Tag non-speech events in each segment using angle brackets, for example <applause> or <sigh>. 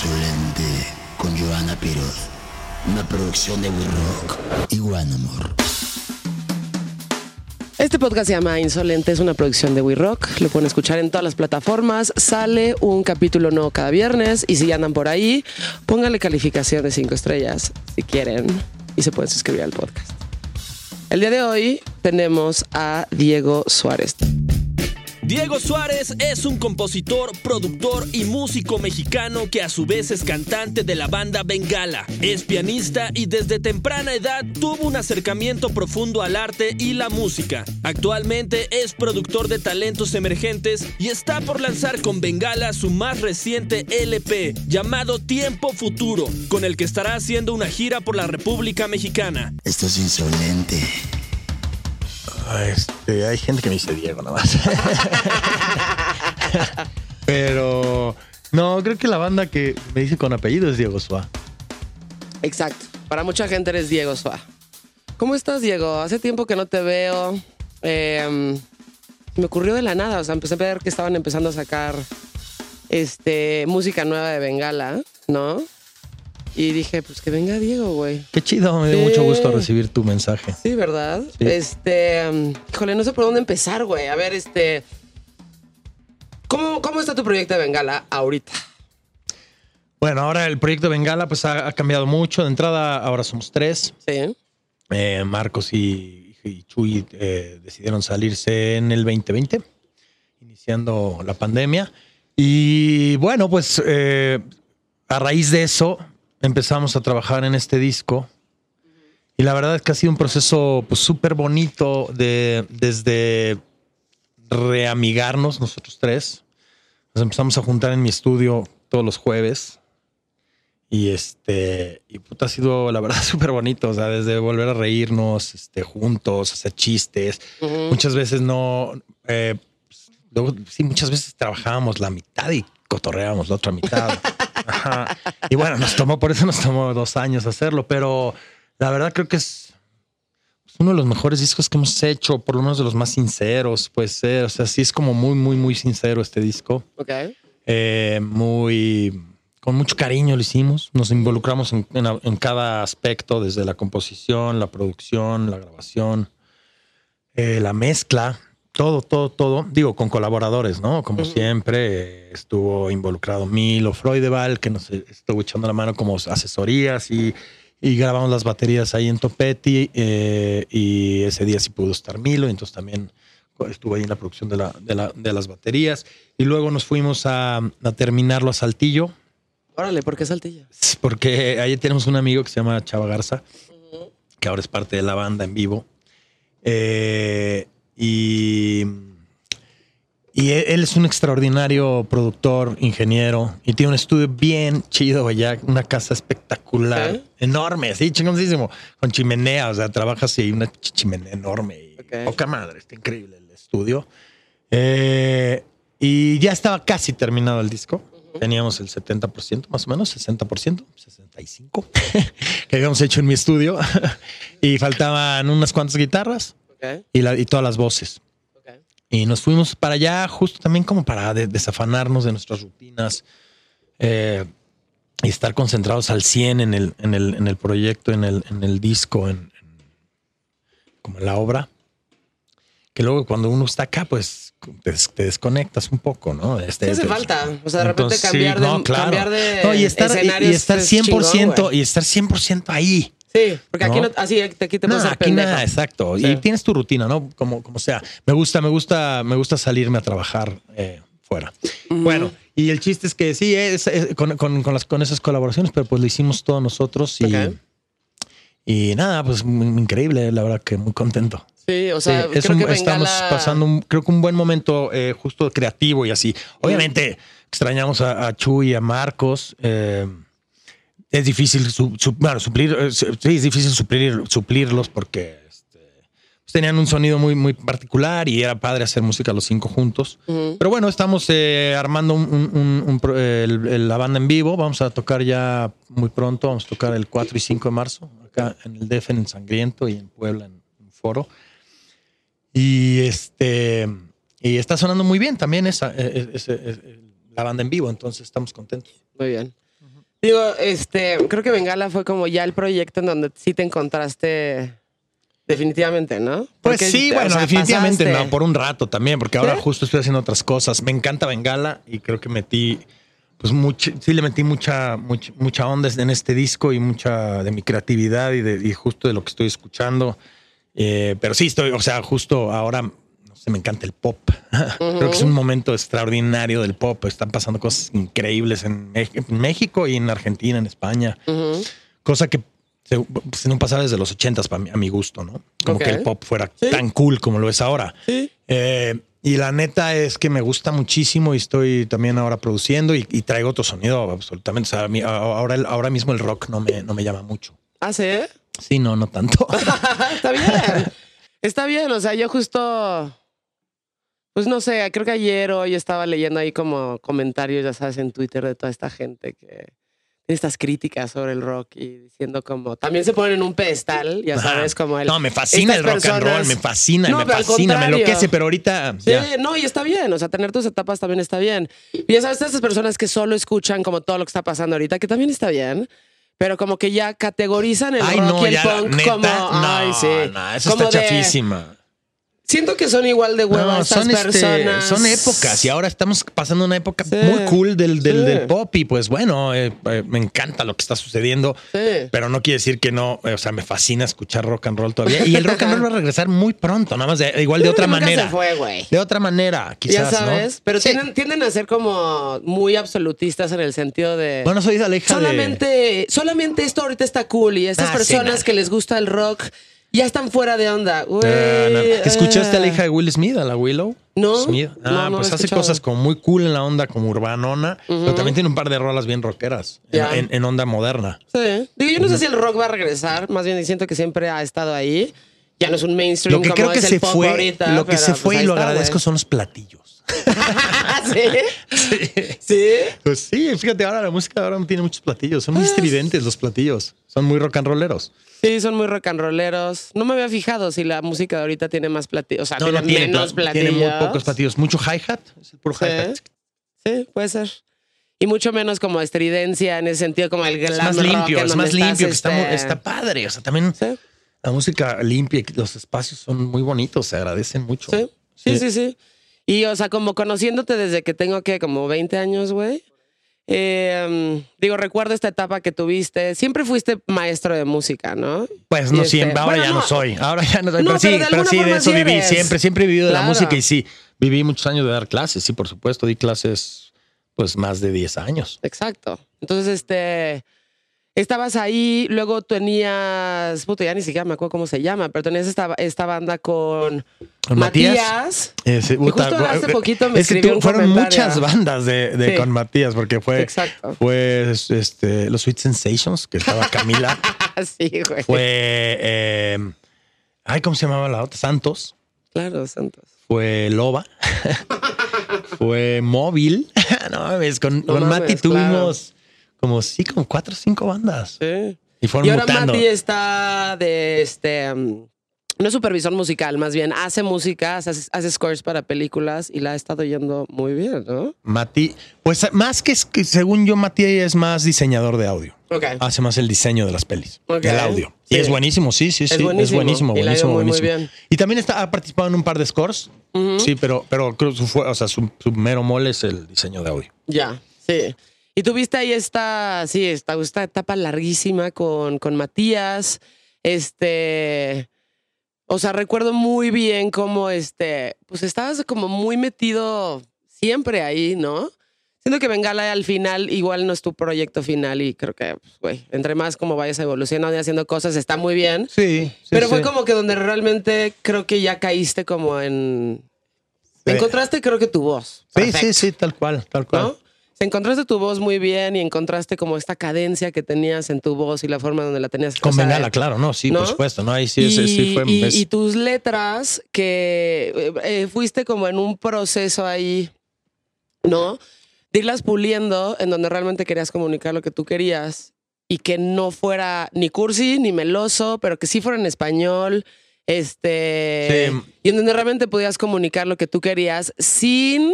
Insolente con Joana Piroz. Una producción de We Rock y One Amor. Este podcast se llama Insolente, es una producción de We Rock. Lo pueden escuchar en todas las plataformas. Sale un capítulo nuevo cada viernes. Y si andan por ahí, pónganle calificación de 5 estrellas si quieren. Y se pueden suscribir al podcast. El día de hoy tenemos a Diego Suárez. Diego Suárez es un compositor, productor y músico mexicano que a su vez es cantante de la banda Bengala. Es pianista y desde temprana edad tuvo un acercamiento profundo al arte y la música. Actualmente es productor de talentos emergentes y está por lanzar con Bengala su más reciente LP llamado Tiempo Futuro, con el que estará haciendo una gira por la República Mexicana. Esto es insolente. Este, hay gente que me dice Diego nada más. <laughs> Pero no, creo que la banda que me dice con apellido es Diego Suá. Exacto. Para mucha gente eres Diego Suá. ¿Cómo estás, Diego? Hace tiempo que no te veo. Eh, me ocurrió de la nada. O sea, empecé a ver que estaban empezando a sacar este, música nueva de Bengala, ¿no? Y dije, pues que venga Diego, güey. Qué chido, me dio mucho gusto recibir tu mensaje. Sí, ¿verdad? Sí. Este, um, híjole, no sé por dónde empezar, güey. A ver, este, ¿cómo, ¿cómo está tu proyecto de Bengala ahorita? Bueno, ahora el proyecto Bengala pues ha, ha cambiado mucho. De entrada, ahora somos tres. Sí. Eh, Marcos y, y Chuy eh, decidieron salirse en el 2020, iniciando la pandemia. Y bueno, pues eh, a raíz de eso empezamos a trabajar en este disco. Y la verdad es que ha sido un proceso pues súper bonito de, desde reamigarnos nosotros tres. Nos empezamos a juntar en mi estudio todos los jueves. Y este, y puta, ha sido la verdad <laughs> súper bonito. O sea, desde volver a reírnos este, juntos, hacer chistes. Muchas veces no. eh, pues, luego, sí, muchas veces trabajábamos la mitad y cotorreábamos la otra mitad. <laughs> Ajá. Y bueno, nos tomó, por eso nos tomó dos años hacerlo. Pero la verdad creo que es uno de los mejores discos que hemos hecho, por lo menos de los más sinceros, puede ser. O sea, sí es como muy, muy, muy sincero este disco. Ok. Eh, muy con mucho cariño lo hicimos. Nos involucramos en, en- en cada aspecto, desde la composición, la producción, la grabación, eh, la mezcla, todo, todo, todo. Digo, con colaboradores, ¿no? Como siempre, estuvo involucrado Milo Freudeval, que nos estuvo echando la mano como asesorías y, y grabamos las baterías ahí en Topetti. eh, y ese día sí pudo estar Milo, y entonces también estuvo ahí en la producción de, la, de, la- de las baterías. Y luego nos fuimos a, a terminarlo a Saltillo, Órale, ¿por qué Saltillo? porque ahí tenemos un amigo que se llama Chava Garza, que ahora es parte de la banda en vivo. Eh, y, y él él es un extraordinario productor, ingeniero, y tiene un estudio bien chido allá, una casa espectacular, enorme, así chingoncísimo, con chimenea, o sea, trabajas y una ch- chimenea enorme. Y. Poca madre, está increíble el estudio. Eh, y ya estaba casi terminado el disco. Teníamos el 70%, más o menos, 60%, 65%, <laughs> que habíamos hecho en mi estudio. <laughs> y faltaban unas cuantas guitarras Y, la- y todas las voces. Y nos fuimos para allá justo también como para de- desafanarnos de nuestras rutinas eh, y estar concentrados al 100 en el, en el, en el proyecto, en el, en el disco, en, en- como en la obra. Que luego cuando uno está acá, pues te, des- te desconectas un poco, ¿no? Este, ¿Qué hace te- falta? O sea, de repente Entonces, sí, cambiar, de, no, claro. cambiar de No, y estar, escenarios y estar es 100% chingón, güey. y estar 100% ahí. Sí, porque aquí ¿no? así aquí te No, puedes aquí nada, exacto. Sí. Y tienes tu rutina, ¿no? Como, como sea. Me gusta, me gusta, me gusta salirme a trabajar eh, fuera. Bueno, y el chiste es que sí, es, es con, con- con las, con esas colaboraciones, pero pues lo hicimos todos nosotros y, y nada, pues increíble, la verdad que muy contento. Sí, o sea, Sí, es creo un- que estamos Bengala- pasando, un, creo que un buen momento eh, justo creativo y así. Obviamente extrañamos a, a Chuy y a Marcos. eh, es difícil, su- su- bueno, suplir, eh, sí, es difícil suplir, suplirlos porque este, pues tenían un sonido muy, muy particular y era padre hacer música los cinco juntos. Pero bueno, estamos eh, armando un- un- un- un pro- el- el- la banda en vivo. Vamos a tocar ya muy pronto. Vamos a tocar el 4 y 5 de marzo acá en el DF en Sangriento y en Puebla en foro. Y este y está sonando muy bien también esa, eh, esa- esa- la banda en vivo, entonces estamos contentos. Muy bien. Digo, este, creo que Bengala fue como ya el proyecto en donde sí te encontraste definitivamente, ¿no? Pues sí, o bueno, sea, definitivamente pasaste- no, por un rato también, porque ahora ¿Sí? justo estoy haciendo otras cosas. Me encanta Bengala y creo que metí, pues mucho, sí le metí mucha, mucha, mucha onda en este disco y mucha de mi creatividad y, de, y justo de lo que estoy escuchando. Eh, pero sí, estoy, o sea, justo ahora, me encanta el pop. <laughs> Creo que es un momento extraordinario del pop. Están pasando cosas increíbles en, México y en Argentina, en España. Cosa que se- pues, no pasaba desde los ochentas para mí, a mi gusto, ¿no? Como que el pop fuera Sí. tan cool como lo es ahora. Sí. Eh, y la neta es que me gusta muchísimo y estoy también ahora produciendo y, y traigo otro sonido absolutamente. O sea, a mí- ahora, el- ahora mismo el rock no me, no me llama mucho. Ah, sí. Sí, no, no tanto. <laughs> Está bien. <laughs> Está bien. O sea, yo justo. Pues no sé, creo que ayer hoy estaba leyendo ahí como comentarios, ya sabes, en Twitter de toda esta gente que tiene estas críticas sobre el rock y diciendo como. También se ponen en un pedestal, ya sabes, como el. no, me fascina el rock and roll, me fascina, No, me fascina, me enloquece, pero ahorita Sí, ya. no, y está bien, o sea, tener tus etapas también está bien. Y ya sabes, estas personas que solo escuchan como todo lo que está pasando ahorita, que también está bien, pero como que ya categorizan el Ay, rock no, y el ya, punk neta, como, no, ay, sí. no, eso como está de- chafísima. Siento que son igual de hueva No, estas son, este, personas. son épocas y ahora estamos pasando una época Sí. muy cool del, del, Sí. del pop y pues bueno, eh, eh, me encanta lo que está sucediendo, Sí. pero no quiere decir que no, eh, o sea, me fascina escuchar rock and roll todavía y el rock and roll va a regresar muy pronto, nada más de, igual de otra manera. se fue, güey. De otra manera, quizás, Ya sabes, ¿no? pero tienden, tienden a ser como muy absolutistas en el sentido de... Bueno, soy la hija de... solamente, solamente esto ahorita está cool y estas Ah, personas que les gusta el rock ya están fuera de onda. Güey, Ah, no. ¿Escuchaste a la ah. hija de Will Smith, a la Willow? No, Smith? Ah, no pues hace escuchado. cosas como muy cool en la onda, como urbanona, pero también tiene un par de rolas bien rockeras en, en onda moderna. Sí. Digo, yo no sé si el rock va a regresar, más bien siento que siempre ha estado ahí. Ya no es un mainstream Lo que como creo que es el se fue, ahorita, lo que pero, se pues, fue y ahí lo está, agradezco son los platillos. <laughs> ¿Sí? ¿Sí? Pues sí, fíjate, ahora la música ahora no tiene muchos platillos, son muy Pues estridentes los platillos, son muy rock and rolleros. Sí, son muy rock and rolleros. No me había fijado si la música de ahorita tiene más platillos. O sea, No, tiene no tiene, menos pla- platillos. tiene muy pocos platillos, mucho hi-hat, es el puro Sí. hi-hat. Sí, puede ser. Y mucho menos como estridencia en ese sentido, como el glam Es más rock, limpio, es más limpio, que está, este, está padre, o sea, también Sí, la música limpia, y los espacios son muy bonitos, se agradecen mucho. sí, sí, Sí. sí. Y, o sea, como conociéndote desde que tengo, que Como 20 años, güey. Eh, digo, recuerdo esta etapa que tuviste. Siempre fuiste maestro de música, ¿no? Pues no este, siempre, ahora bueno, ya no, no. soy. Ahora ya no soy. No, pero sí, pero sí, de eso sí viví. Siempre, siempre he vivido de la música y sí, viví muchos años de dar clases. Sí, por supuesto, di clases pues más de 10 años. Exacto. Entonces, este. Estabas ahí, luego tenías. Puto, ya ni siquiera me acuerdo cómo se llama, pero tenías esta, esta banda con. Matías. Matías. Ese, justo hace eh, poquito me es que tú- fueron muchas bandas de, de Sí. con Matías, porque fue, Exacto. fue este, los Sweet Sensations, que estaba Camila. <laughs> sí, güey. fue. eh, ay, ¿cómo se llamaba la otra? Santos. Claro, Santos. Fue Loba. <laughs> fue Móvil. <laughs> no mames, con, No con Mati tuvimos como sí, como cuatro o cinco bandas. Sí. Y fueron Y ahora mutando. Mati está de este. um, no es supervisor musical, más bien hace música, hace, hace scores para películas y la ha estado yendo muy bien, ¿no? Mati, pues más que, es que según yo, Mati es más diseñador de audio. Ok. Hace más el diseño de las pelis, Ok. el audio. Sí. Y es buenísimo, sí, sí, sí. Es buenísimo. buenísimo, Y buenísimo, muy, bien. Y también está, ha participado en un par de scores. Sí, pero, pero creo que su, o sea, su, su mero mole es el diseño de audio. Ya, sí. Y tuviste ahí esta, sí, esta, esta etapa larguísima con, con Matías. Este. O sea, recuerdo muy bien cómo este. Pues estabas como muy metido siempre ahí, ¿no? Siento que Bengala al final igual no es tu proyecto final y creo que, pues, güey, entre más como vayas evolucionando y haciendo cosas está muy bien. Sí, Pero fue como que donde realmente creo que ya caíste como en... Sí. Encontraste creo que tu voz. Sí, sí, sí, tal cual, tal cual. ¿no? Encontraste tu voz muy bien y encontraste como esta cadencia que tenías en tu voz y la forma donde la tenías. Con Bengala, claro, no, sí, ¿no? por supuesto, no, ahí sí, y, sí fue. y- es- y tus letras que eh, eh, fuiste como en un proceso ahí, ¿no? De irlas puliendo en donde realmente querías comunicar lo que tú querías y que no fuera ni cursi ni meloso, pero que sí fuera en español. Este. Sí. Y en donde realmente podías comunicar lo que tú querías sin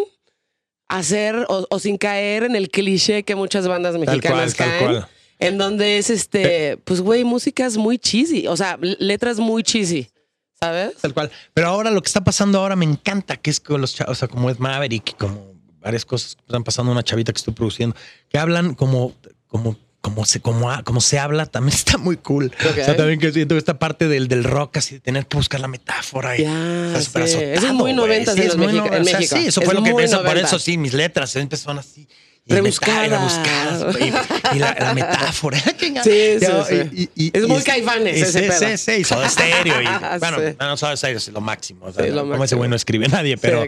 hacer o, o sin caer en el cliché que muchas bandas cual, mexicanas tal caen. cual. En donde es este, pues güey, músicas muy cheesy, o sea, letras muy cheesy, ¿sabes? Tal cual. Pero ahora lo que está pasando ahora me encanta, que es con los chavos, o sea, como es Maverick, como varias cosas que están pasando, una chavita que estoy produciendo, que hablan como, como, como se, como, ha- como se habla, también <laughs> está muy cool. Ok. O sea, también que siento esta parte del, del rock, así de tener que buscar la metáfora y súper sí. azotado, Eso es muy güey. noventas Sí, en es los muy Mexica- no- en o sea, México. Sí, eso Es fue lo que muy pensé, por eso sí, mis letras empezaron así. Y Rebuscadas. y rebuscadas, y, y la, la metáfora. <laughs> Sí, sí, Yo- sí. y- y- Es y- muy Caifanes y- ese sí, pedo. Sí, sí, y Soda <laughs> Stereo. Y, bueno, Sí. no, Soda Stereo es lo máximo. O sea, Sí, lo como ese máximo. güey no escribe nadie, pero,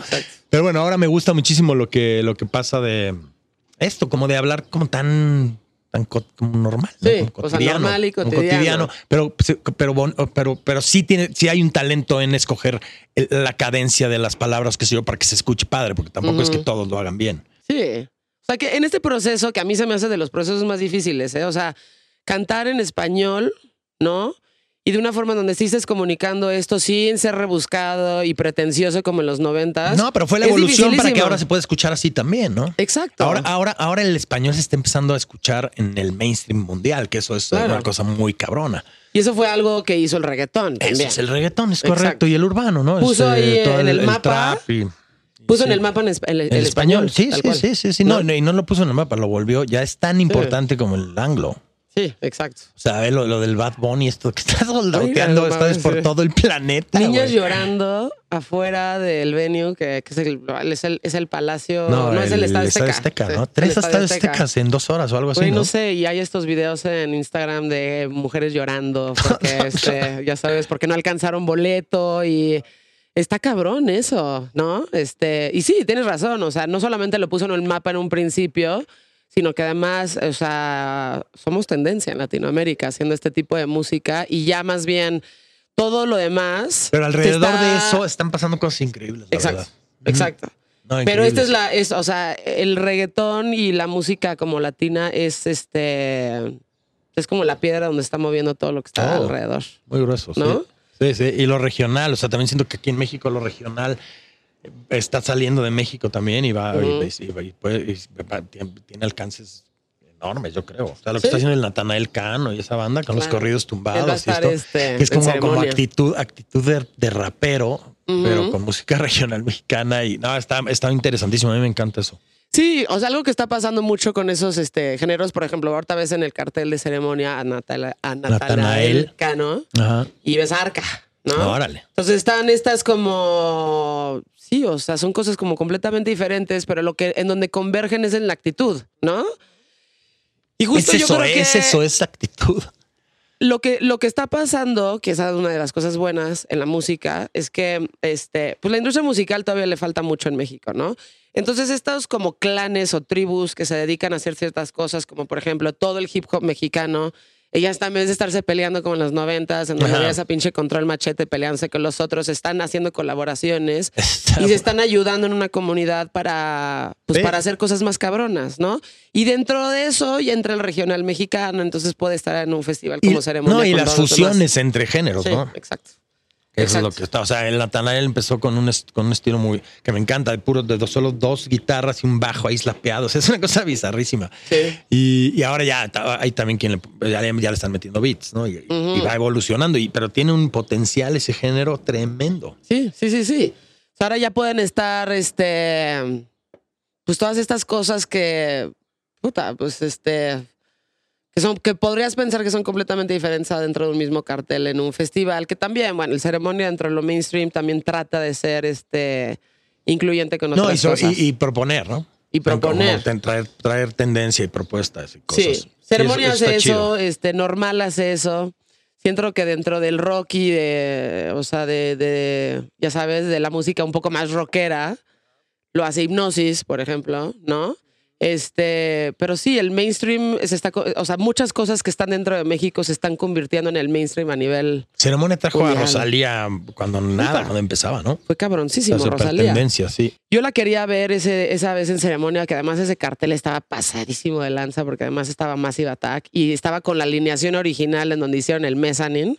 pero bueno, ahora me gusta muchísimo lo que, lo que pasa de esto, como de hablar como tan tan co- como normal, ¿no? Sí, Como normal y como cotidiano. pero, pero, pero, pero sí tiene, sí hay un talento en escoger el- la cadencia de las palabras, que sé yo, para que se escuche padre, porque tampoco es que todos lo hagan bien. Sí. O sea, que en este proceso, que a mí se me hace de los procesos más difíciles, ¿eh? O sea, cantar en español, ¿no? Y de una forma donde estés comunicando esto sin ser rebuscado y pretencioso como en los noventas. No, pero fue la evolución para que ahora se pueda escuchar así también, ¿no? Exacto. Ahora, ahora, ahora el español se está empezando a escuchar en el mainstream mundial, que eso es Claro. una cosa muy cabrona. Y eso fue algo que hizo el reggaetón Eso también. es el reggaetón, es Exacto. correcto. Y el urbano, ¿no? Puso ahí todo en el mapa, trap y- Puso sí. en el mapa en el, el El español, sí, sí, sí, sí. No, y no lo puso en el mapa, lo volvió. Ya es tan importante como el anglo. Sí, exacto. O sea, ve lo, lo del Bad Bunny, esto que está no está por sí. todo el planeta. Niños llorando afuera del venue, que, que es, el, es, el, es el palacio. No, es el Estadio Azteca. ¿no? Tres el Estadio estadios aztecas en dos horas o algo así, Güey, ¿no? no sé, y hay estos videos en Instagram de mujeres llorando <laughs> porque, este, ya sabes, porque no alcanzaron boleto y está cabrón eso, ¿no? Este, y sí, tienes razón, o sea, no solamente lo puso en el mapa en un principio, sino que además, o sea, somos tendencia en Latinoamérica haciendo este tipo de música y ya más bien todo lo demás. Pero alrededor está- de eso están pasando cosas increíbles. la Exacto, verdad. exacto. No, Pero esta es la, es, o sea, el reggaetón y la música como latina es este, es como la piedra donde está moviendo todo lo que está Oh. alrededor. Muy grueso, sí. ¿No? Sí, sí. Y lo regional, o sea, también siento que aquí en México lo regional está saliendo de México también y va, y, y y tiene, tiene alcances enormes, yo creo. O sea, lo que Sí. está haciendo el Natanael Cano y esa banda con los corridos tumbados y esto, este, que es como, como actitud, actitud de, de rapero, pero con música <laughs> regional mexicana y no, está, está interesantísimo. A mí me encanta eso. Sí, o sea, algo que está pasando mucho con esos este, géneros, por ejemplo, ahorita ves en el cartel de ceremonia a, Natanael Natanael. Cano Ajá. y ves a Arca, ¿no? Órale. Entonces están estas como sí, o sea, son cosas como completamente diferentes, pero lo que en donde convergen es en la actitud, ¿no? Y justo es yo eso, creo que es eso, es actitud. lo que lo que está pasando, que es una de las cosas buenas en la música, es que este, pues la industria musical todavía le falta mucho en México, ¿no? Entonces estos como clanes o tribus que se dedican a hacer ciertas cosas, como por ejemplo todo el hip hop mexicano, ellas también de estarse peleando como en los noventas, en donde Ajá. había esa pinche control machete peleándose con los otros, están haciendo colaboraciones <laughs> Está y se están ayudando en una comunidad para, pues, para hacer cosas más cabronas, ¿no? Y dentro de eso ya entra el regional mexicano, entonces puede estar en un festival como Y- ceremonia. No, y las demás. fusiones entre géneros, Sí, ¿no? exacto. Eso es lo que está. O sea, el Natanael empezó con un, con un estilo muy que me encanta, de puro de dos, solo dos guitarras y un bajo ahí slapeado. O sea, es una cosa bizarrísima. Sí. Y, y ahora ya hay también quien le, ya, le- ya le están metiendo beats, ¿no? Y, y va evolucionando, y, pero tiene un potencial ese género tremendo. Sí, sí, sí, sí. O sea, ahora ya pueden estar, este, pues todas estas cosas que, puta, pues este, que son, que podrías pensar que son completamente diferentes dentro de un mismo cartel en un festival, que también, bueno, el ceremonia dentro de lo mainstream también trata de ser, este, incluyente con otras No, y, so- cosas. y- y proponer, ¿no? Y proponer. Como traer, traer tendencia y propuestas y cosas. Sí, ceremonia eso hace eso, chido. este, normal hace eso. Siento que dentro del rock y de, o sea, de, de, ya sabes, de la música un poco más rockera, lo hace Hipnosis, por ejemplo, ¿no? Este, pero sí, el mainstream se está, o sea, muchas cosas que están dentro de México se están convirtiendo en el mainstream a nivel, Ceremonia trajo a Mundial. Rosalía cuando nada, cuando empezaba, ¿no? fue cabroncísimo, Rosalía. tendencia, sí. Yo la quería ver ese, esa vez en ceremonia, que además ese cartel estaba pasadísimo de lanza, porque además estaba Massive Attack y estaba con la alineación original en donde hicieron el mezzanine.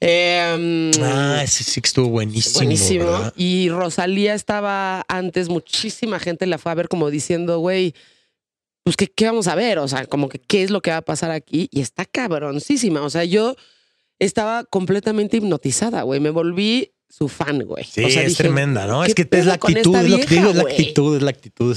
Eh, Ah, ese sí que estuvo buenísimo. buenísimo. ¿verdad? Y Rosalía estaba antes, muchísima gente la fue a ver como diciendo, güey, pues ¿qué, ¿qué vamos a ver? O sea, como que qué es lo que va a pasar aquí. Y está cabroncísima. O sea, yo estaba completamente hipnotizada, güey. Me volví su fan, güey. Sí, O sea, es dije, tremenda, ¿no? ¿qué Es que es la actitud, es lo que digo, es la actitud, es la actitud.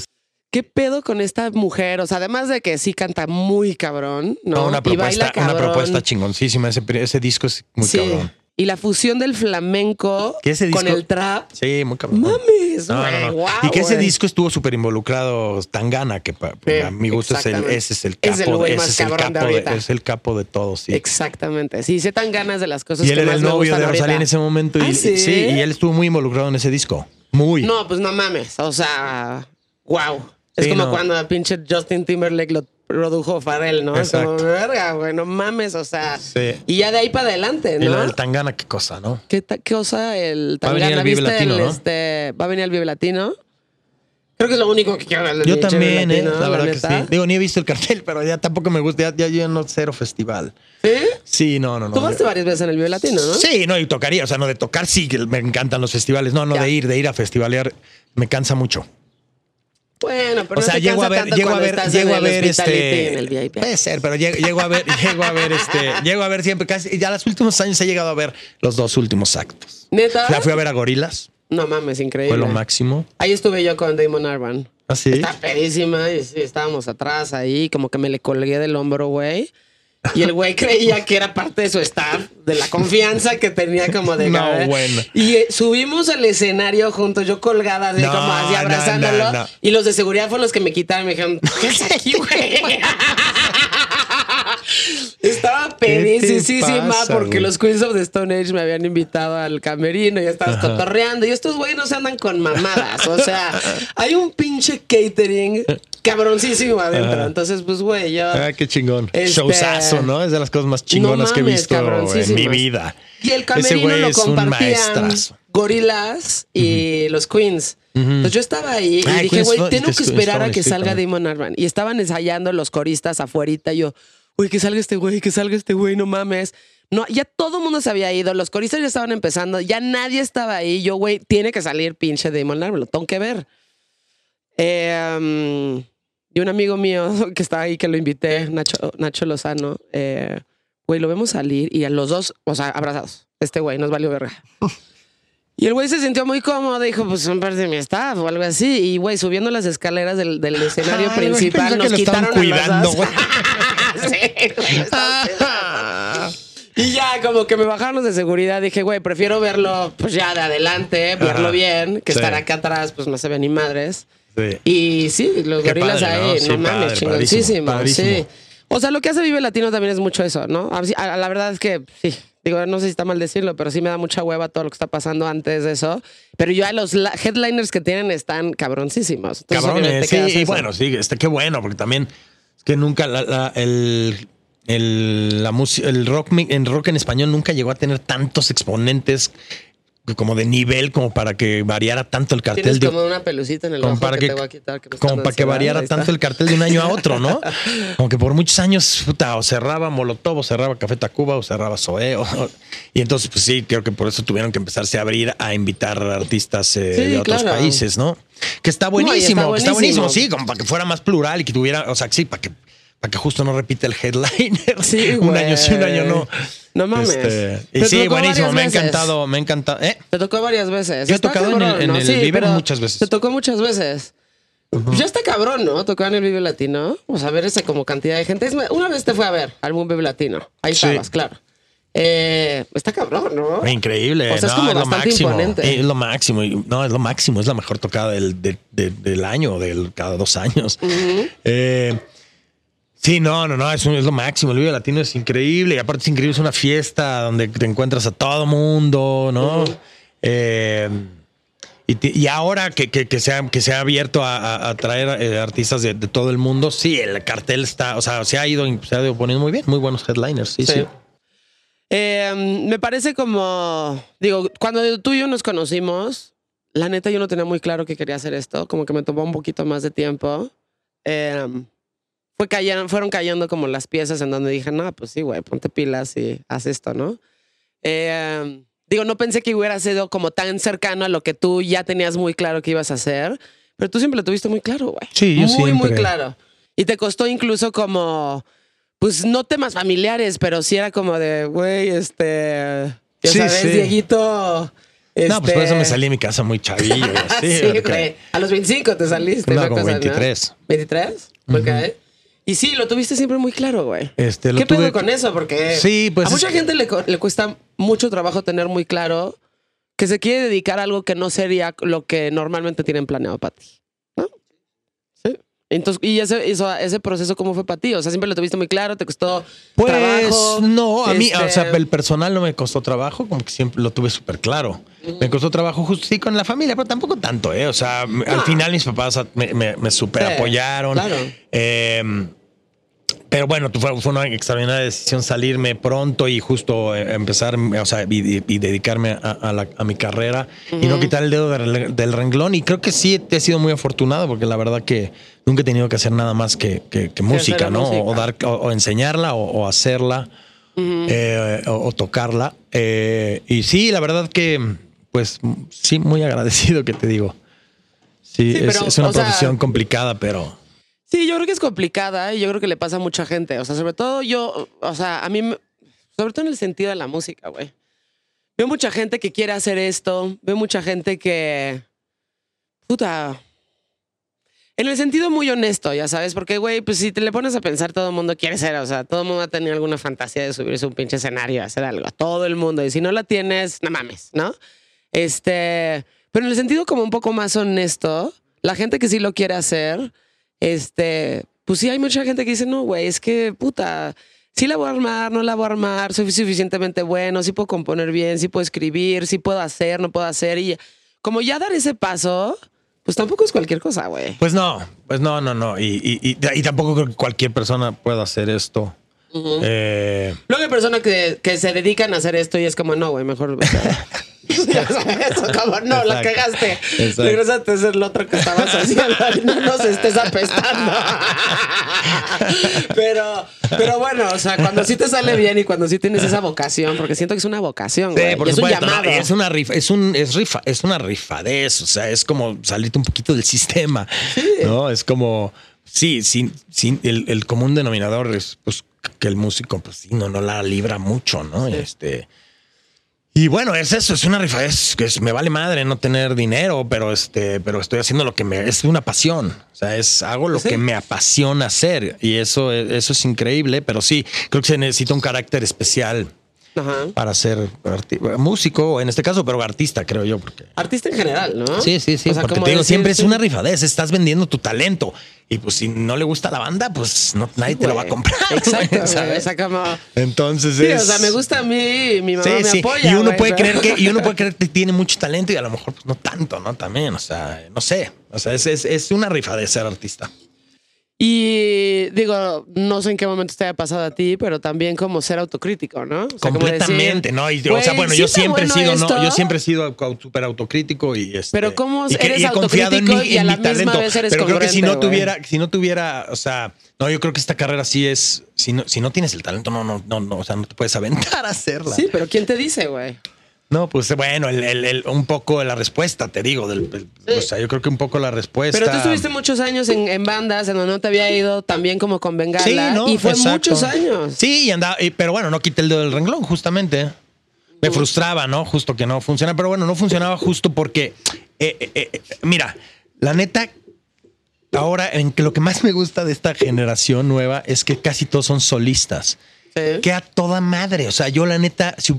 ¿Qué pedo con esta mujer? O sea, además de que sí canta muy cabrón, ¿no? No, una y baila propuesta, una propuesta chingoncísima. Ese, ese disco es muy Sí. cabrón. Y la fusión del flamenco con el trap. Sí, muy cabrón. Mames, No, guau, y que ese disco estuvo súper involucrado Tangana, que pa- Sí, a mi gusto es el, ese es el Es el capo, ese más es el de capo de, es el capo de todos, sí. Exactamente. Sí, sé tan ganas de las cosas Y él que era más el novio de Rosalía en ese momento. Y, ¿Ah, sí? y él estuvo muy involucrado en ese disco. Muy. No, pues no mames. O sea, wow. Es como no. cuando a pinche Justin Timberlake lo produjo Pharrell, ¿no? Es como, verga, güey, no mames, o sea. Sí. Y ya de ahí para adelante, Y lo ¿no? del Tangana, qué cosa, ¿no? ¿Qué, cosa el Va a venir Tangana? Vive ¿Viste Latino, el, ¿no? este, va a venir al Vive Latino? Creo que es lo único que quiero Yo también, ¿eh? La verdad que sí. Digo, ni he visto el cartel, <laughs> pero ya tampoco me gusta. Ya, ya yo no cero festival. ¿Sí? Sí, no, no, no. Tú varias veces en el Vive Latino, ¿no? Sí, no, y tocaría. O sea, no de tocar, sí, que me encantan los festivales. No, no, Ya. de ir, de ir a festivalear, me cansa mucho. Bueno, pero o no sea, te llego a ver, tanto llego a ver, llego a ver este. Puede ser, pero llego, llego a ver, llego a ver este, llego a ver siempre casi. Ya los últimos años he llegado a ver los dos últimos actos. ¿Neta? Ya fui a ver a Gorilas, No mames, increíble. fue lo máximo. Ahí estuve yo con Damon Arban. Así. Está pedísima y sí, estábamos atrás ahí, como que me le colgué del hombro, güey. Y el güey creía que era parte de su staff, de la confianza que tenía como de... No, bueno. Y eh, subimos al escenario juntos, yo colgada, así No, como así abrazándolo. no, no. Y los de seguridad fueron los que me quitaron. Me dijeron, ¿qué es aquí, güey? <laughs> Estaba ¿Qué te pedísima porque los Queens of the Stone Age me habían invitado al camerino y estabas cotorreando. Y estos güeyes no se andan con mamadas. O sea, hay un pinche catering cabroncísimo adentro. Ajá. Entonces, pues, güey, yo. Ah, qué chingón. Este- Showzazo, ¿no? Es de las cosas más chingonas No que he visto en mi vida. Y el camerino lo compartían. Gorilas y los Queens. Entonces yo estaba ahí y dije, güey, tengo que esperar a que salga. Damon Arban. Y estaban ensayando los coristas afuerita. Y yo, uy, que salga este güey, que salga este güey, no mames. No, ya todo el mundo se había ido, los coristas ya estaban empezando, ya nadie estaba ahí. Yo, güey, tiene que salir pinche Damon Arban, lo tengo que ver. Eh, um, y un amigo mío <laughs> que estaba ahí, que lo invité, Nacho, Nacho Lozano, eh, güey, lo vemos salir y a los dos, o sea, abrazados. Este güey nos valió verga. <laughs> Y el güey se sintió muy cómodo, dijo, pues son parte de mi staff o algo así. Y güey, subiendo las escaleras del, del <laughs> escenario Ay, güey, principal, pensé que nos lo quitaron cuidando, güey. <laughs> Sí. <laughs> Y ya, como que me bajaron los de seguridad. Dije, güey, prefiero verlo pues ya de adelante, verlo Ajá. bien, que Sí. estar acá atrás, pues no se ve ni madres. Sí. Y sí, los Qué gorilas padre, ahí, ¿no? Sí, no mames, chingoncísimo. Sí. O sea, lo que hace Vive Latino también es mucho eso, ¿no? A, a- la verdad es que sí. Digo, no sé si está mal decirlo, pero sí me da mucha hueva todo lo que está pasando antes de eso. Pero ya los headliners que tienen están cabroncísimos. Entonces, Cabrones, sí, y bueno, sí, este, qué bueno, porque también que nunca la- la- el, el, la el rock, en rock en español nunca llegó a tener tantos exponentes como de nivel como para que variara tanto el cartel Tienes de, como una pelucita en el como ojo para que, que, te voy a quitar. que como para que variara. Ahí tanto el cartel de un año a otro, ¿no? <laughs> Como que por muchos años, puta, o cerraba Molotov, o cerraba Café Tacuba, o cerraba Zoé. o- <laughs> y entonces, pues sí, creo que por eso tuvieron que empezarse a abrir a invitar artistas eh, Sí, de otros claro. países, ¿no? Que está No, y está buenísimo, que está buenísimo. buenísimo, sí, como para que fuera más plural y que tuviera, o sea, sí, para que, para que justo no repita el headliner. Sí, <laughs> un año sí, un año no. No mames. Este, y sí, tocó buenísimo, me ha encantado, me ha encantado. ¿Eh? Te tocó varias veces. Yo he tocado en el- en el Vive pero muchas veces. Te tocó muchas veces. Ya está cabrón, ¿no? Tocar en el Vive Latino. O sea, ver esa como cantidad de gente. Una vez te fue a ver al Vive Latino. Ahí Sí. estabas, claro. Eh, está cabrón, ¿no? Increíble. O sea, es no, como es lo máximo. imponente. Es lo máximo. No, es lo máximo. Es la mejor tocada del, del- del- del año, del cada dos años. Eh, sí, no, no, no. Es, un- es lo máximo. El Vive Latino es increíble. Y aparte es increíble. Es una fiesta donde te encuentras a todo mundo, ¿no? Eh, y, ahora que, que- que se ha, que se ha abierto a, a- a traer eh, artistas de, de todo el mundo, sí, el cartel está, o sea, se ha ido, se ha ido poniendo muy bien, muy buenos headliners, sí, sí. Sí. Eh, me parece como, digo, cuando tú y yo nos conocimos, la neta yo no tenía muy claro que quería hacer esto, como que me tomó un poquito más de tiempo. Eh, fue cayeron, fueron cayendo como las piezas en donde dije, no, pues sí, güey, ponte pilas y haz esto, ¿no? Eh, digo, no pensé que hubiera sido como tan cercano a lo que tú ya tenías muy claro que ibas a hacer, pero tú siempre lo tuviste muy claro, güey. Sí, yo muy, muy siempre. claro. Y te costó incluso como, pues no temas familiares, pero sí era como de, güey, este, ya Sí, sabes, sí. Dieguito. No, pues por eso este, me salí de mi casa muy chavillo. <laughs> sí, güey. A los 25 te saliste. No, como cosa, ¿no? 23. ¿23? Ok. Y sí, lo tuviste siempre muy claro, güey. Este, lo ¿Qué tuve- pedo con eso? Porque Sí, pues a mucha que- gente le, le cuesta mucho trabajo tener muy claro que se quiere dedicar a algo que no sería lo que normalmente tienen planeado para ti. Entonces, ¿y ese, eso- ese proceso cómo fue para ti? O sea, siempre lo tuviste muy claro, te costó Pues trabajo. no, a mí, este, o sea, el personal no me costó trabajo, como que siempre lo tuve súper claro. Me costó trabajo justo sí con la familia, pero tampoco tanto, ¿eh? O sea, al final mis papás me, me, me super Sí, apoyaron. claro. Eh, pero bueno, fue, fue una extraordinaria decisión salirme pronto y justo eh, empezar, o sea, y, y dedicarme a, a la- a mi carrera y no quitar el dedo del, del renglón. Y creo que sí he sido muy afortunado porque la verdad que nunca he tenido que hacer nada más que, que- que música, ¿no? música. O, dar, o, o enseñarla o, o hacerla eh, o, o tocarla. Eh, y sí, la verdad que, pues sí, muy agradecido que te digo. Sí, Sí, es, pero, es una sea- profesión complicada, pero... Sí, yo creo que es complicada y yo creo que le pasa a mucha gente. O sea, sobre todo yo, o sea, a mí, sobre todo en el sentido de la música, güey. Veo mucha gente que quiere hacer esto, veo mucha gente que... Puta. En el sentido muy honesto, ya sabes, porque, güey, pues si te le pones a pensar, todo el mundo quiere ser, o sea, todo el mundo ha tenido alguna fantasía de subirse a un pinche escenario, hacer algo, todo el mundo. Y si no la tienes, no mames, ¿no? Este, pero en el sentido como un poco más honesto, la gente que sí lo quiere hacer, este, pues sí hay mucha gente que dice, no, güey, es que, puta, sí la voy a armar, no la voy a armar, soy suficientemente bueno, sí puedo componer bien, sí puedo escribir, sí puedo hacer, no puedo hacer. Y como ya dar ese paso, pues tampoco es cualquier cosa, güey. Pues no, pues no, no, no. Y, y- y- y tampoco creo que cualquier persona pueda hacer esto. Eh, Luego hay personas que, que se dedican a hacer esto y es como, no, güey, mejor. <laughs> vete". <laughs> Ya sabes, como, no, la cagaste. Exacto. Regrésate a ser lo otro que estabas <laughs> haciendo no nos estés apestando. <laughs> pero, pero bueno, o sea, cuando sí te sale bien y cuando sí tienes esa vocación, porque siento que es una vocación, güey. sí, por y es un supuesto, llamado. es una rifa, es un, es rifa, es una rifadez. O sea, es como salirte un poquito del sistema. ¿No? Es como, sí, sin, sin el, el común denominador es pues que el músico, pues sí, no, no la libra mucho, ¿no? Este. Y bueno, es eso, es una rifa, es que me vale madre no tener dinero, pero este, pero estoy haciendo lo que me es una pasión. O sea, es hago lo Sí. que me apasiona hacer y eso, eso es increíble, pero sí, creo que se necesita un carácter especial Ajá. para ser músico, en este caso, pero artista, creo yo, porque Artista en general, ¿no? Sí, sí, sí. O sea, porque te digo, decir, siempre es una rifadez. Estás vendiendo tu talento. Y pues si no le gusta la banda, pues no, nadie te lo va a comprar. Exacto, güey. ¿sabes? Como. Entonces Sí, es. o sea, me gusta a mí, mi mamá me apoya. y uno güey, puede pero- creer que, y uno puede <laughs> creer que tiene mucho talento y a lo mejor pues, no tanto, ¿no? También, o sea, no sé. O sea, es, es, es una rifa de ser artista. Y digo, no sé en qué momento te haya pasado a ti, pero también como ser autocrítico, ¿no? O sea, como Completamente, decir, ¿no? Y, o "Güey, sea, bueno, sí yo siempre he bueno sido, no, esto". yo siempre he sido súper autocrítico y este, Pero ¿cómo y que- eres y confiado en autocrítico mi- y a en la mi misma talento. vez eres Pero creo que si no tuviera, si no tuviera, o sea, no, yo creo que esta carrera sí es, si no, si no tienes el talento, no, no, no, no, o sea, no te puedes aventar a hacerla. Sí, pero ¿quién te dice, güey? No, pues bueno, el, el- el- un poco la respuesta, te digo, del, o sea, yo creo que un poco la respuesta. Pero tú estuviste muchos años en, en bandas en donde no te había ido tan bien como con Bengala. Sí, ¿no? Y fue Exacto. muchos años. Sí, y andaba, y- pero bueno, no quité el dedo del renglón, justamente. Me frustraba, ¿no? Justo que no funciona. Pero bueno, no funcionaba justo porque, eh, eh, eh, mira, la neta, ahora en que lo que más me gusta de esta generación nueva es que casi todos son solistas. Sí. Que a toda madre. O sea, yo la neta, si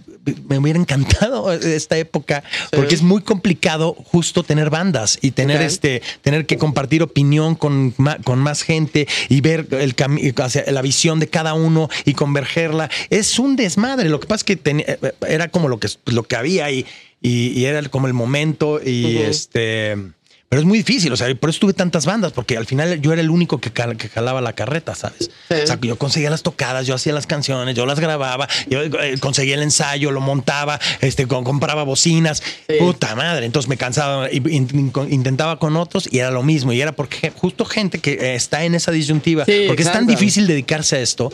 me hubiera encantado esta época, porque es muy complicado justo tener bandas y tener este, tener que compartir opinión con, con más gente y ver el la visión de cada uno y convergerla. Es un desmadre. Lo que pasa es que ten- eh, era como lo que, lo que había y, y, y era como el momento y este. Pero es muy difícil, o sea, por eso tuve tantas bandas, porque al final yo era el único que, cal- que jalaba la carreta, ¿sabes? Sí. O sea, yo conseguía las tocadas, yo hacía las canciones, yo las grababa, yo eh, conseguía el ensayo, lo montaba, este, compraba bocinas, Sí. puta madre. Entonces me cansaba, intentaba con otros y era lo mismo. Y era porque justo gente que eh, está en esa disyuntiva, Sí, porque es tan difícil dedicarse a esto.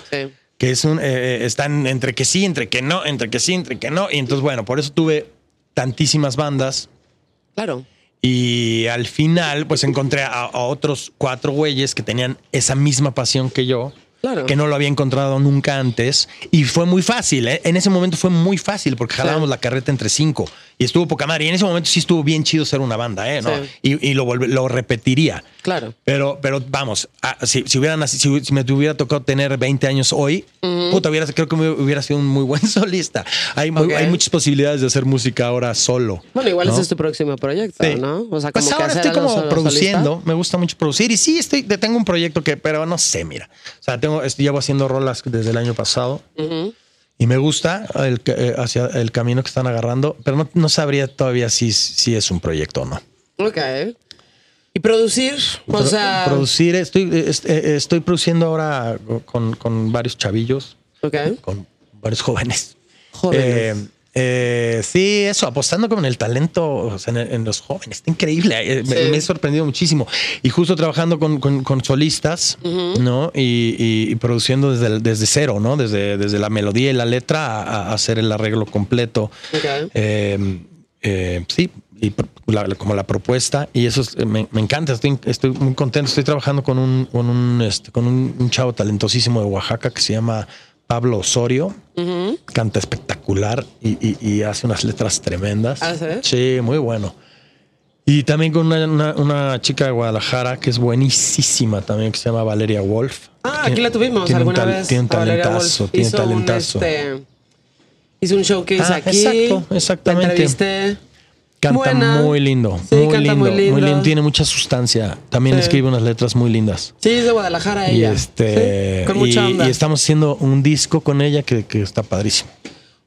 Que es un, eh, están entre que sí, entre que no, entre que sí, entre que no. Y entonces, bueno, por eso tuve tantísimas bandas. Claro. Y al final, pues encontré a, a otros cuatro güeyes que tenían esa misma pasión que yo. Claro. Que no lo había encontrado nunca antes. Y fue muy fácil, ¿eh? En ese momento fue muy fácil porque jalábamos la carreta entre cinco. Y estuvo poca madre. Y en ese momento sí estuvo bien chido ser una banda, ¿eh? ¿No? Sí. Y, y lo, volve- lo repetiría. Claro. Pero, pero vamos, ah, si, si, hubieran, si, si me hubiera tocado tener 20 años hoy, puta, hubiera, creo que me hubiera sido un muy buen <laughs> solista. Hay, muy- hay muchas posibilidades de hacer música ahora solo. Bueno, igual ¿no? ese es tu próximo proyecto, Sí. ¿no? O sea, como pues que ahora hacer estoy como solo produciendo, me gusta mucho producir y sí, estoy, tengo un proyecto que, pero no sé, mira. O sea, tengo, estoy, llevo haciendo rolas desde el año pasado y me gusta el, eh, hacia el camino que están agarrando, pero no, no sabría todavía si, si es un proyecto o no. Ok. ¿Y producir? O sea... producir, estoy, est- eh, estoy produciendo ahora con, con varios chavillos, Ok. con varios jóvenes. Jóvenes. Eh, eh, sí, eso, apostando como en el talento o sea, en, en los jóvenes. Está increíble. eh, me, he sorprendido muchísimo. Y justo trabajando con, con- con solistas, ¿no? Y, y- y produciendo desde, desde cero, ¿no? Desde, desde la melodía y la letra a, a hacer el arreglo completo. Ok. Eh, eh, sí, y la- como la propuesta. Y eso es- me, me encanta. Estoy, estoy muy contento. Estoy trabajando con un, con un, este, con un, un chavo talentosísimo de Oaxaca que se llama Pablo Osorio. Canta espectacular y, y- y hace unas letras tremendas. ¿Ah, sí? Sí, muy bueno. Y también con una, una- una chica de Guadalajara que es buenísima también, que se llama Valeria Wolf. Ah, aquí la tuvimos tiene un alguna tal- vez. Tiene talentazo, tiene un talentazo. este, hizo un showcase Ah, aquí. exacto, exactamente. La entrevisté. Canta Buena. muy lindo, Sí, muy, canta lindo muy muy lindo. Tiene mucha sustancia. También Sí. escribe unas letras muy lindas. Sí, es de Guadalajara Y ella. este Sí, con mucha y- onda. y estamos haciendo un disco con ella que, que está padrísimo.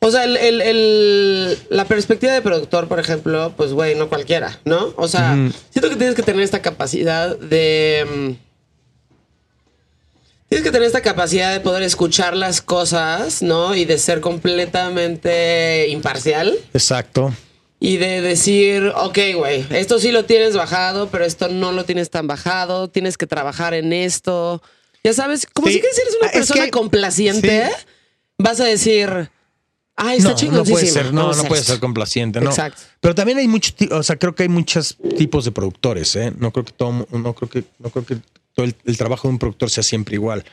O sea, el, el- el- la perspectiva de productor, por ejemplo, pues, güey, no cualquiera, ¿no? O sea, siento que tienes que tener esta capacidad de... mm, Tienes que tener esta capacidad de poder escuchar las cosas, ¿no? Y de ser completamente imparcial. Exacto. Y de decir, ok, güey, esto sí lo tienes bajado, pero esto no lo tienes tan bajado, tienes que trabajar en esto. Ya sabes, como Sí. si si eres una Ah, es persona que- complaciente, sí. vas a decir, ay, está no, no puede ser, no, no hacer puede esto". ser complaciente, no. Exacto. Pero también hay muchos, o sea, creo que hay muchos tipos de productores, ¿eh? No creo que todo, no creo que, no creo que todo el, el trabajo de un productor sea siempre igual.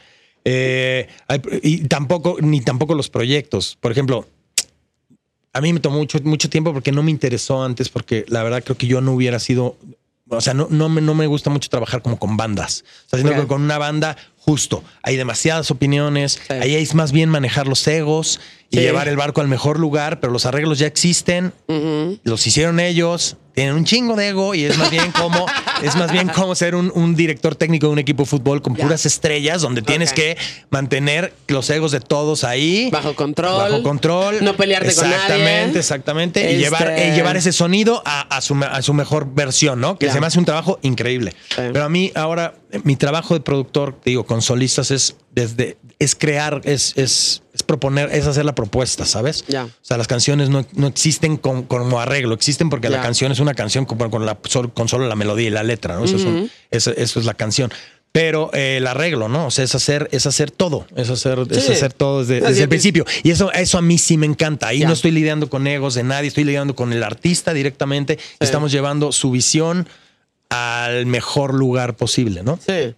Eh, hay- y tampoco, ni tampoco los proyectos. Por ejemplo, a mí me tomó mucho, mucho tiempo porque no me interesó antes, porque la verdad creo que yo no hubiera sido. O sea, no, no, me, no me gusta mucho trabajar como con bandas. O sea, sino Ok. que con una banda, justo, hay demasiadas opiniones. Sí. Ahí es más bien manejar los egos y Sí. llevar el barco al mejor lugar, pero los arreglos ya existen, los hicieron ellos, tienen un chingo de ego y es más bien como, <laughs> es más bien como ser un, un director técnico de un equipo de fútbol con puras estrellas, donde tienes que mantener los egos de todos ahí. Bajo control. Bajo control. No pelearte con nadie. Exactamente, exactamente. Este- Y llevar, eh, llevar ese sonido a, a su, a su mejor versión, ¿no? Que Ya. se me hace un trabajo increíble. Pero a mí ahora, mi trabajo de productor, digo, con solistas es desde, es crear, es, es, es proponer, es hacer la propuesta, ¿sabes? Ya. O sea, las canciones no, no existen con- como arreglo, existen porque la canción es una canción con, con la, con solo la melodía y la letra, ¿no? Eso, es un- eso- eso es la canción. Pero eh, el arreglo, ¿no? O sea, es hacer, es hacer todo, es hacer, es Sí. hacer todo desde, desde es. el principio. Y eso, eso a mí sí me encanta. Ahí Ya. no estoy lidiando con egos de nadie, estoy lidiando con el artista directamente. Estamos llevando su visión al mejor lugar posible, ¿no? Sí.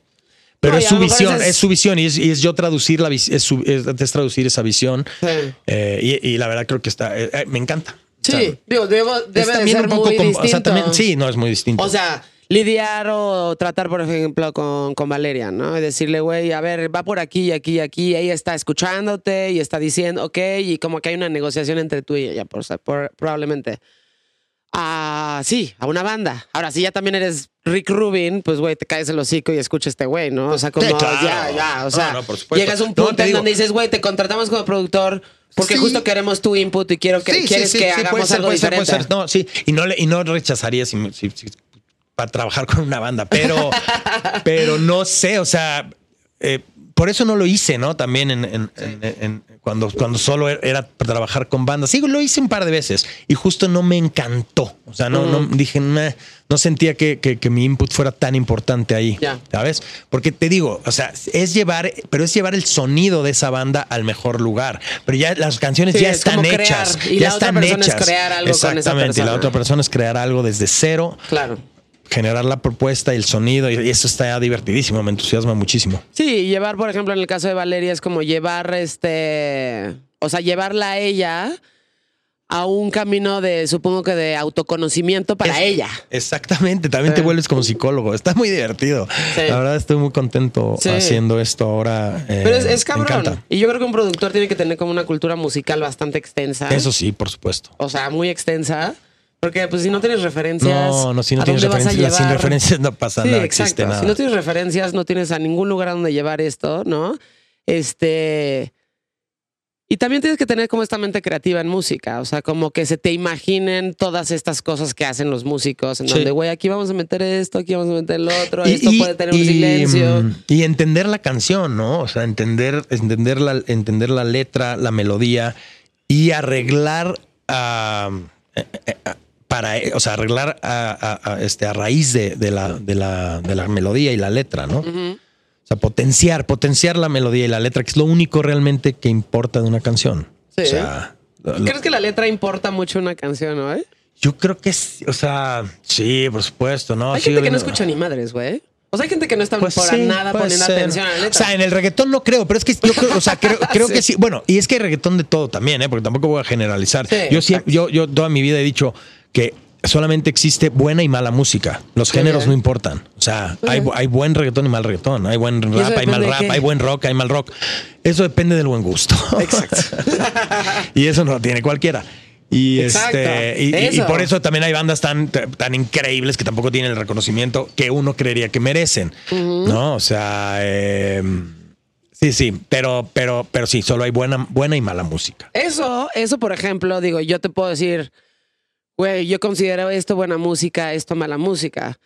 Pero No, es su visión, es- es su visión y es, y es yo traducir la es, su- es- es traducir esa visión. Sí. Eh, y, y la verdad creo que está, eh, eh, me encanta. Sí, O sea, digo, debo- es debe de ser un poco muy distinto. o sea, también, sí, no es muy distinto. O sea, lidiar o tratar, por ejemplo, con, con Valeria, ¿no? Y decirle, güey, a ver, va por aquí y aquí y aquí. Ella está escuchándote y está diciendo, ok, y como que hay una negociación entre tú y ella, por, por- probablemente. Ah, sí, a una banda. Ahora, si ya también eres Rick Rubin, pues, güey, te caes el hocico y escucha este güey, ¿no? O sea, como Sí, claro. ya, ya. O sea, No, no, llegas a un No, punto te en digo- donde dices, güey, te contratamos como productor porque Sí. justo queremos tu input y quiero que Sí, quieres sí, que hagamos ser, algo puede ser, puede diferente. ser. No, sí, y no, y no rechazaría si, si- si- para trabajar con una banda, pero, <laughs> pero no sé, o sea, eh, por eso no lo hice, ¿no? También en, en- en- en- cuando, cuando solo er, era para trabajar con bandas. Sí, lo hice un par de veces y justo no me encantó. O sea, no, no dije, "Nah", no sentía que, que- que mi input fuera tan importante ahí. Ya. ¿Sabes? Porque te digo, o sea, es llevar, pero es llevar el sonido de esa banda al mejor lugar. Pero ya las canciones Sí, ya es están hechas. y ya la otra están persona es hechas. crear algo con esa Exactamente. Y la persona. otra persona es crear algo desde cero Claro. Generar la propuesta y el sonido y eso está divertidísimo, me entusiasma muchísimo. Sí, llevar, por ejemplo, en el caso de Valeria, es como llevar este. O sea, llevarla a ella a un camino de, supongo que de autoconocimiento para Es- ella. Exactamente, también te vuelves como psicólogo, está muy divertido. Sí. La verdad estoy muy contento Sí. haciendo esto ahora. eh, Pero es, es cabrón. encanta. Y yo creo que un productor tiene que tener como una cultura musical bastante extensa. Eso sí, por supuesto. O sea, muy extensa. Porque pues si no tienes referencias. No, no, si no ¿a tienes dónde vas a referencias, sin referencias no pasa Sí, nada, exacto. existe nada. Si no tienes referencias, no tienes a ningún lugar a donde llevar esto, ¿no? Este. Y también tienes que tener como esta mente creativa en música, o sea, como que se te imaginen todas estas cosas que hacen los músicos, en Sí. donde, güey, aquí vamos a meter esto, aquí vamos a meter el otro, Y- esto y- puede tener un silencio. mm, Y entender la canción, ¿no? O sea, entender, entender, la, entender la letra, la melodía y arreglar ah, eh, eh, ah, para, o sea, arreglar a, a- a, este, a raíz de, de la, de, la, de la melodía y la letra, ¿no? O sea, potenciar, potenciar la melodía y la letra, que es lo único realmente que importa de una canción. Sí. O sea, lo- lo- ¿Crees que la letra importa mucho una canción, no? eh? yo creo que o sea, sí, por supuesto, ¿no? Hay gente que no escucha ni madres, güey. O sea, hay gente que no está Pues por sí, nada poniendo ser. atención a la O letra. sea, en el reggaetón no creo, pero es que yo creo, o sea, creo, creo <laughs> Sí. que sí. Bueno, y es que hay reggaetón de todo también, ¿eh? porque tampoco voy a generalizar. Sí, yo, siempre, yo, yo toda mi vida he dicho que solamente existe buena y mala música. Los géneros bien. no importan. O sea, hay, hay buen reggaetón y mal reggaetón. Hay buen rap, hay mal rap, hay buen rock, hay mal rock. Eso depende del buen gusto. Exacto. <laughs> y eso no lo tiene cualquiera. Y, Exacto. este, y, por eso también hay bandas tan, tan increíbles que tampoco tienen el reconocimiento que uno creería que merecen. ¿No? O sea, eh, sí, sí, pero, pero, pero sí, solo hay buena, buena y mala música. Eso, eso, por ejemplo, digo, yo te puedo decir, yo considero esto buena música, esto mala música.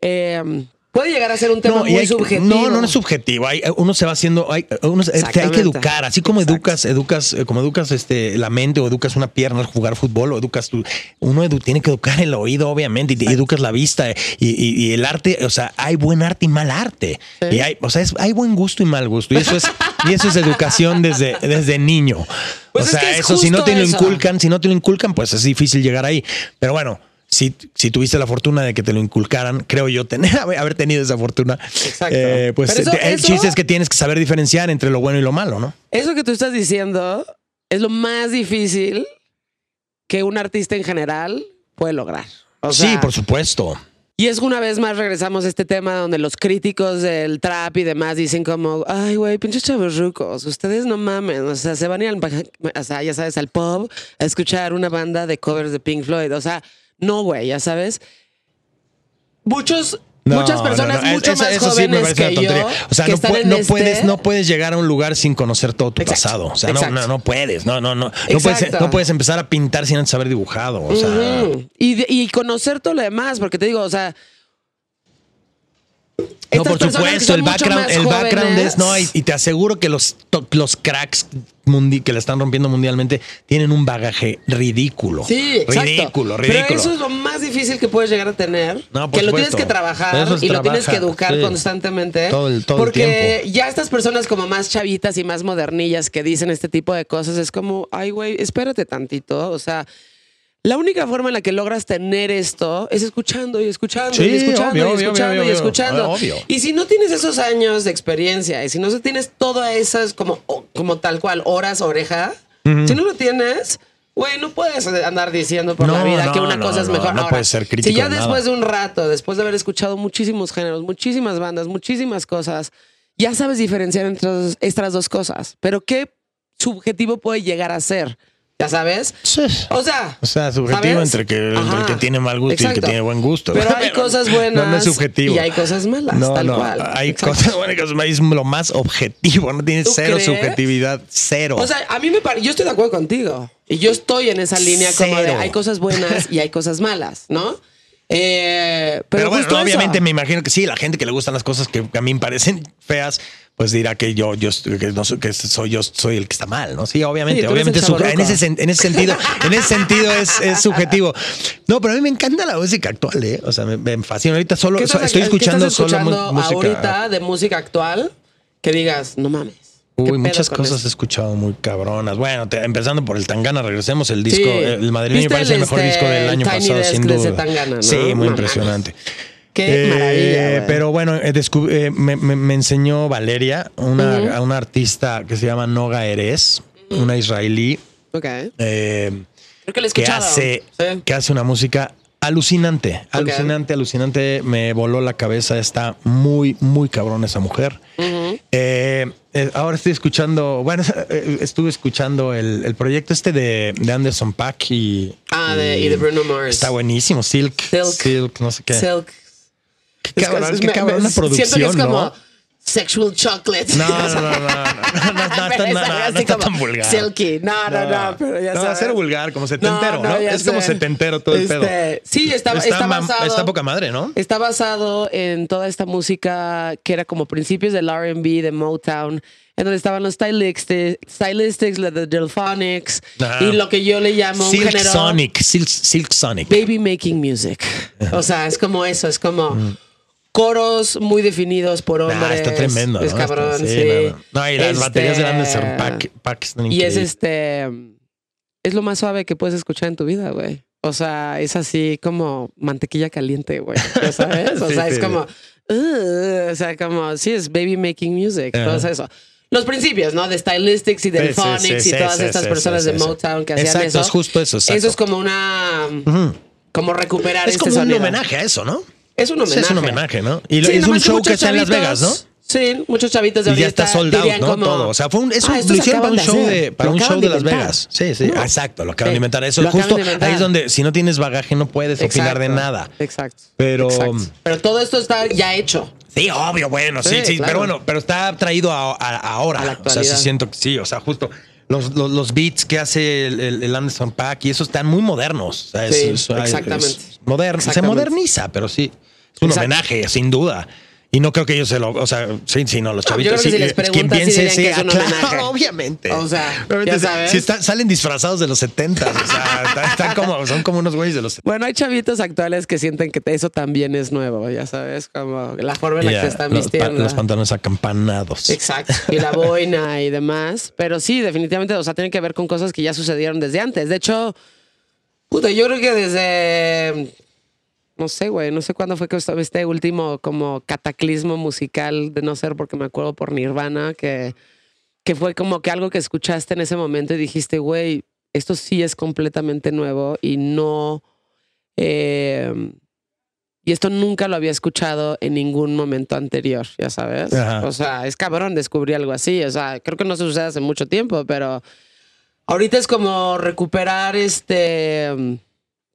Eh, puede llegar a ser un tema No, muy hay subjetivo. No, no, es subjetivo. Hay, uno se va haciendo, hay, uno se- te hay que educar, así como Exacto. educas, educas, eh, como educas este, la mente o educas una pierna al jugar fútbol o educas tu, uno edu- tiene que educar el oído, obviamente, y, educas la vista eh, y, y- y el arte, o sea, hay buen arte y mal arte. Sí. Y hay, o sea, es- hay buen gusto y mal gusto. Y eso es, y eso es educación desde, desde niño. Pues o es sea, que es eso si no te lo inculcan, si no te lo inculcan, pues es difícil llegar ahí. Pero bueno. Si, si tuviste la fortuna de que te lo inculcaran, creo yo tener, <laughs> haber tenido esa fortuna, Exacto. eh, pues eso- el eso- chiste es que tienes que saber diferenciar entre lo bueno y lo malo, ¿no? Eso que tú estás diciendo es lo más difícil que un artista en general puede lograr. O sí, por supuesto. Y es que una vez más regresamos a este tema donde los críticos del trap y demás dicen como, ay, güey, pinches chavos rucos, ustedes no mamen, o sea, se van a ir al, o sea, ya sabes, al pub a escuchar una banda de covers de Pink Floyd, o sea, no, güey, ya sabes. Muchos, No, muchas personas no, no, mucho eso- más eso sí me jóvenes una que yo. O sea, no, no este- puedes, no puedes llegar a un lugar sin conocer todo tu Exacto, pasado. O sea, no, no, no puedes. No, no, no. No puedes, no puedes empezar a pintar sin antes haber dibujado. O sea, y, y conocer todo lo demás, porque te digo, o sea. No, por supuesto, el background, el background es, no, y, y te aseguro que los, to- los cracks mundi- que la están rompiendo mundialmente tienen un bagaje ridículo. Sí, exacto. Ridículo, Pero ridículo. eso es lo más difícil que puedes llegar a tener. No, por que lo tienes que trabajar y lo tienes que educar sí. constantemente. Todo el- todo el porque ya estas personas como más chavitas y más modernillas que dicen este tipo de cosas es como, ay, güey, espérate tantito. O sea, la única forma en la que logras tener esto es escuchando y escuchando Sí, y escuchando obvio, y escuchando obvio, y obvio. escuchando. Obvio. Y si no tienes esos años de experiencia y si no tienes todas esas como, como tal cual horas oreja, si no lo tienes, güey, no puedes andar diciendo por la No, vida que no, una no, cosa es mejor. no Ahora, puedes ser crítico Si ya de nada. después de un rato, después de haber escuchado muchísimos géneros, muchísimas bandas, muchísimas cosas, ya sabes diferenciar entre estas dos cosas. Pero ¿qué subjetivo puede llegar a ser? ¿Ya sabes? Sí. O sea, O sea, subjetivo entre, que, entre el que tiene mal gusto y el que tiene buen gusto. Pero hay <laughs> cosas buenas No, no es subjetivo. y hay cosas malas, No, tal no, cual. Hay Exacto. cosas buenas y cosas malas. Es lo más objetivo. No tiene ¿Tú cero crees? subjetividad. Cero. O sea, a mí me parece, yo estoy de acuerdo contigo. Y yo estoy en esa línea como de Cero. hay cosas buenas y hay cosas malas, ¿no? Eh, pero Pero, bueno, obviamente eso. me imagino que sí, la gente que le gustan las cosas que a mí me parecen feas, pues dirá que yo, yo que no soy, que soy yo soy el que está mal, ¿no? Sí, obviamente, Sí, obviamente en ese, sen- en ese sentido, en ese sentido es, es subjetivo. No, pero a mí me encanta la música actual, ¿eh? O sea, me, me fascina. Ahorita solo ¿Qué estás, estoy escuchando, estás solo escuchando música. ahorita de música actual que digas, no mames. ¿Qué Uy, muchas cosas he escuchado muy cabronas. Bueno, te- empezando por el Tangana, regresemos el disco. Sí. El madrileño me ¿Viste parece el mejor este, disco del año pasado, sin duda. Tangana, ¿no? Sí, muy impresionante. Qué Eh, maravilla. Pero bueno, eh, eh, me, me- me enseñó Valeria, una, a una artista que se llama Noga Eres, una israelí, Ok. eh, Creo que la he que, hace, Sí. que hace una música alucinante, alucinante, alucinante. Me voló la cabeza. Está muy, muy cabrón esa mujer. Eh, eh, ahora estoy escuchando, bueno, <laughs> eh, estuve escuchando el, el proyecto este de, de Anderson Pack y, Ah, de, y de Bruno Mars. está buenísimo. Silk, Silk. Silk, no sé qué. Silk. Qué cabrón, qué cabrón una Siento que es producción, como ¿no? Sexual chocolate. <laughs> No, no, no, no, no, no, no, no, está- no, no, no tan vulgar. Silky. No, no, no, pero ya no, sabes. ser vulgar, como setentero, ¿no? es como setentero todo el Este, pedo. Sí, está, está, basado. está poca madre, ¿no? Está basado en toda esta música que era como principios del RB, de Motown, en donde estaban los stylistics, stylistics de Delphonics, y lo que yo le llamo Silk Sonic, Silk, Silk Sonic. baby making music. O sea, es como eso, es como coros muy definidos por hombres. Ah, está tremendo. Es ¿no? cabrón, sí. No, no. No, y las Este, baterías de Anderson Pack, Pack están Y es este. Es lo más suave que puedes escuchar en tu vida, güey. O sea, es así como mantequilla caliente, güey. ¿Ya <laughs> sabes? O Sí, sea, es como. "Ugh", o sea, como. Sí, es baby making music. Ajá. Todo eso. Los principios, ¿no? De Stylistics y Sí, sí, Phonics sí, y todas estas personas de. Motown que hacían Exacto, eso. es justo eso, exacto. Eso es como una. Como recuperar Es este como un sonido. homenaje a eso, ¿no? Es un Sí, homenaje. es un homenaje, ¿no? Y Sí, es un show que está en Las Vegas, ¿no? Sí, muchos chavitos de Y ya está sold out, dirían ¿no? como, Todo. O sea, fue un, "Ah, lo hicieron para un show de, para un show de Las inventar". Vegas. Sí, sí, No. exacto, lo acaban Sí, de inventar. Eso lo justo ahí es donde si no tienes bagaje no puedes opinar de Exacto, nada. Exacto. Pero- exacto. Pero todo esto está ya hecho. Sí, obvio, bueno, sí, Sí, sí, claro. pero bueno, pero está traído a, a- ahora. A o sea, sí siento que sí, o sea, justo los, los, los beats que hace el, el, el Anderson Pack y eso están muy modernos. o sea, es- Sí, es- es- exactamente. es moderno, se Exactamente. moderniza, pero sí, es un Exacto. homenaje, sin duda. Y no creo que ellos se lo, o sea, sí, sí, no, los No, yo chavitos. creo que sí, si les quien preguntas, sí piense, dirían que es sí, un <laughs> claro, homenaje. obviamente. O sea, Obviamente, ya sabes. Si salen disfrazados de los 70, o sea, <laughs> están, están como, son como unos güeyes de los 70. Bueno, hay chavitos actuales que sienten que eso también es nuevo, ya sabes, como la forma en la que se están los, pa- vistiendo. los pantalones acampanados. Exacto. Y la <laughs> boina y demás. Pero sí, definitivamente, o sea, tiene que ver con cosas que ya sucedieron desde antes. De hecho, puta, yo creo que desde. No sé, güey, no sé cuándo fue que estaba este último como cataclismo musical, de no ser porque me acuerdo por Nirvana, que, que fue como que algo que escuchaste en ese momento y dijiste, güey, esto sí es completamente nuevo y no. eh, y esto nunca lo había escuchado en ningún momento anterior, ya sabes. Ajá. O sea, es cabrón descubrir algo así. O sea, creo que no se sucede hace mucho tiempo, pero ahorita es como recuperar este.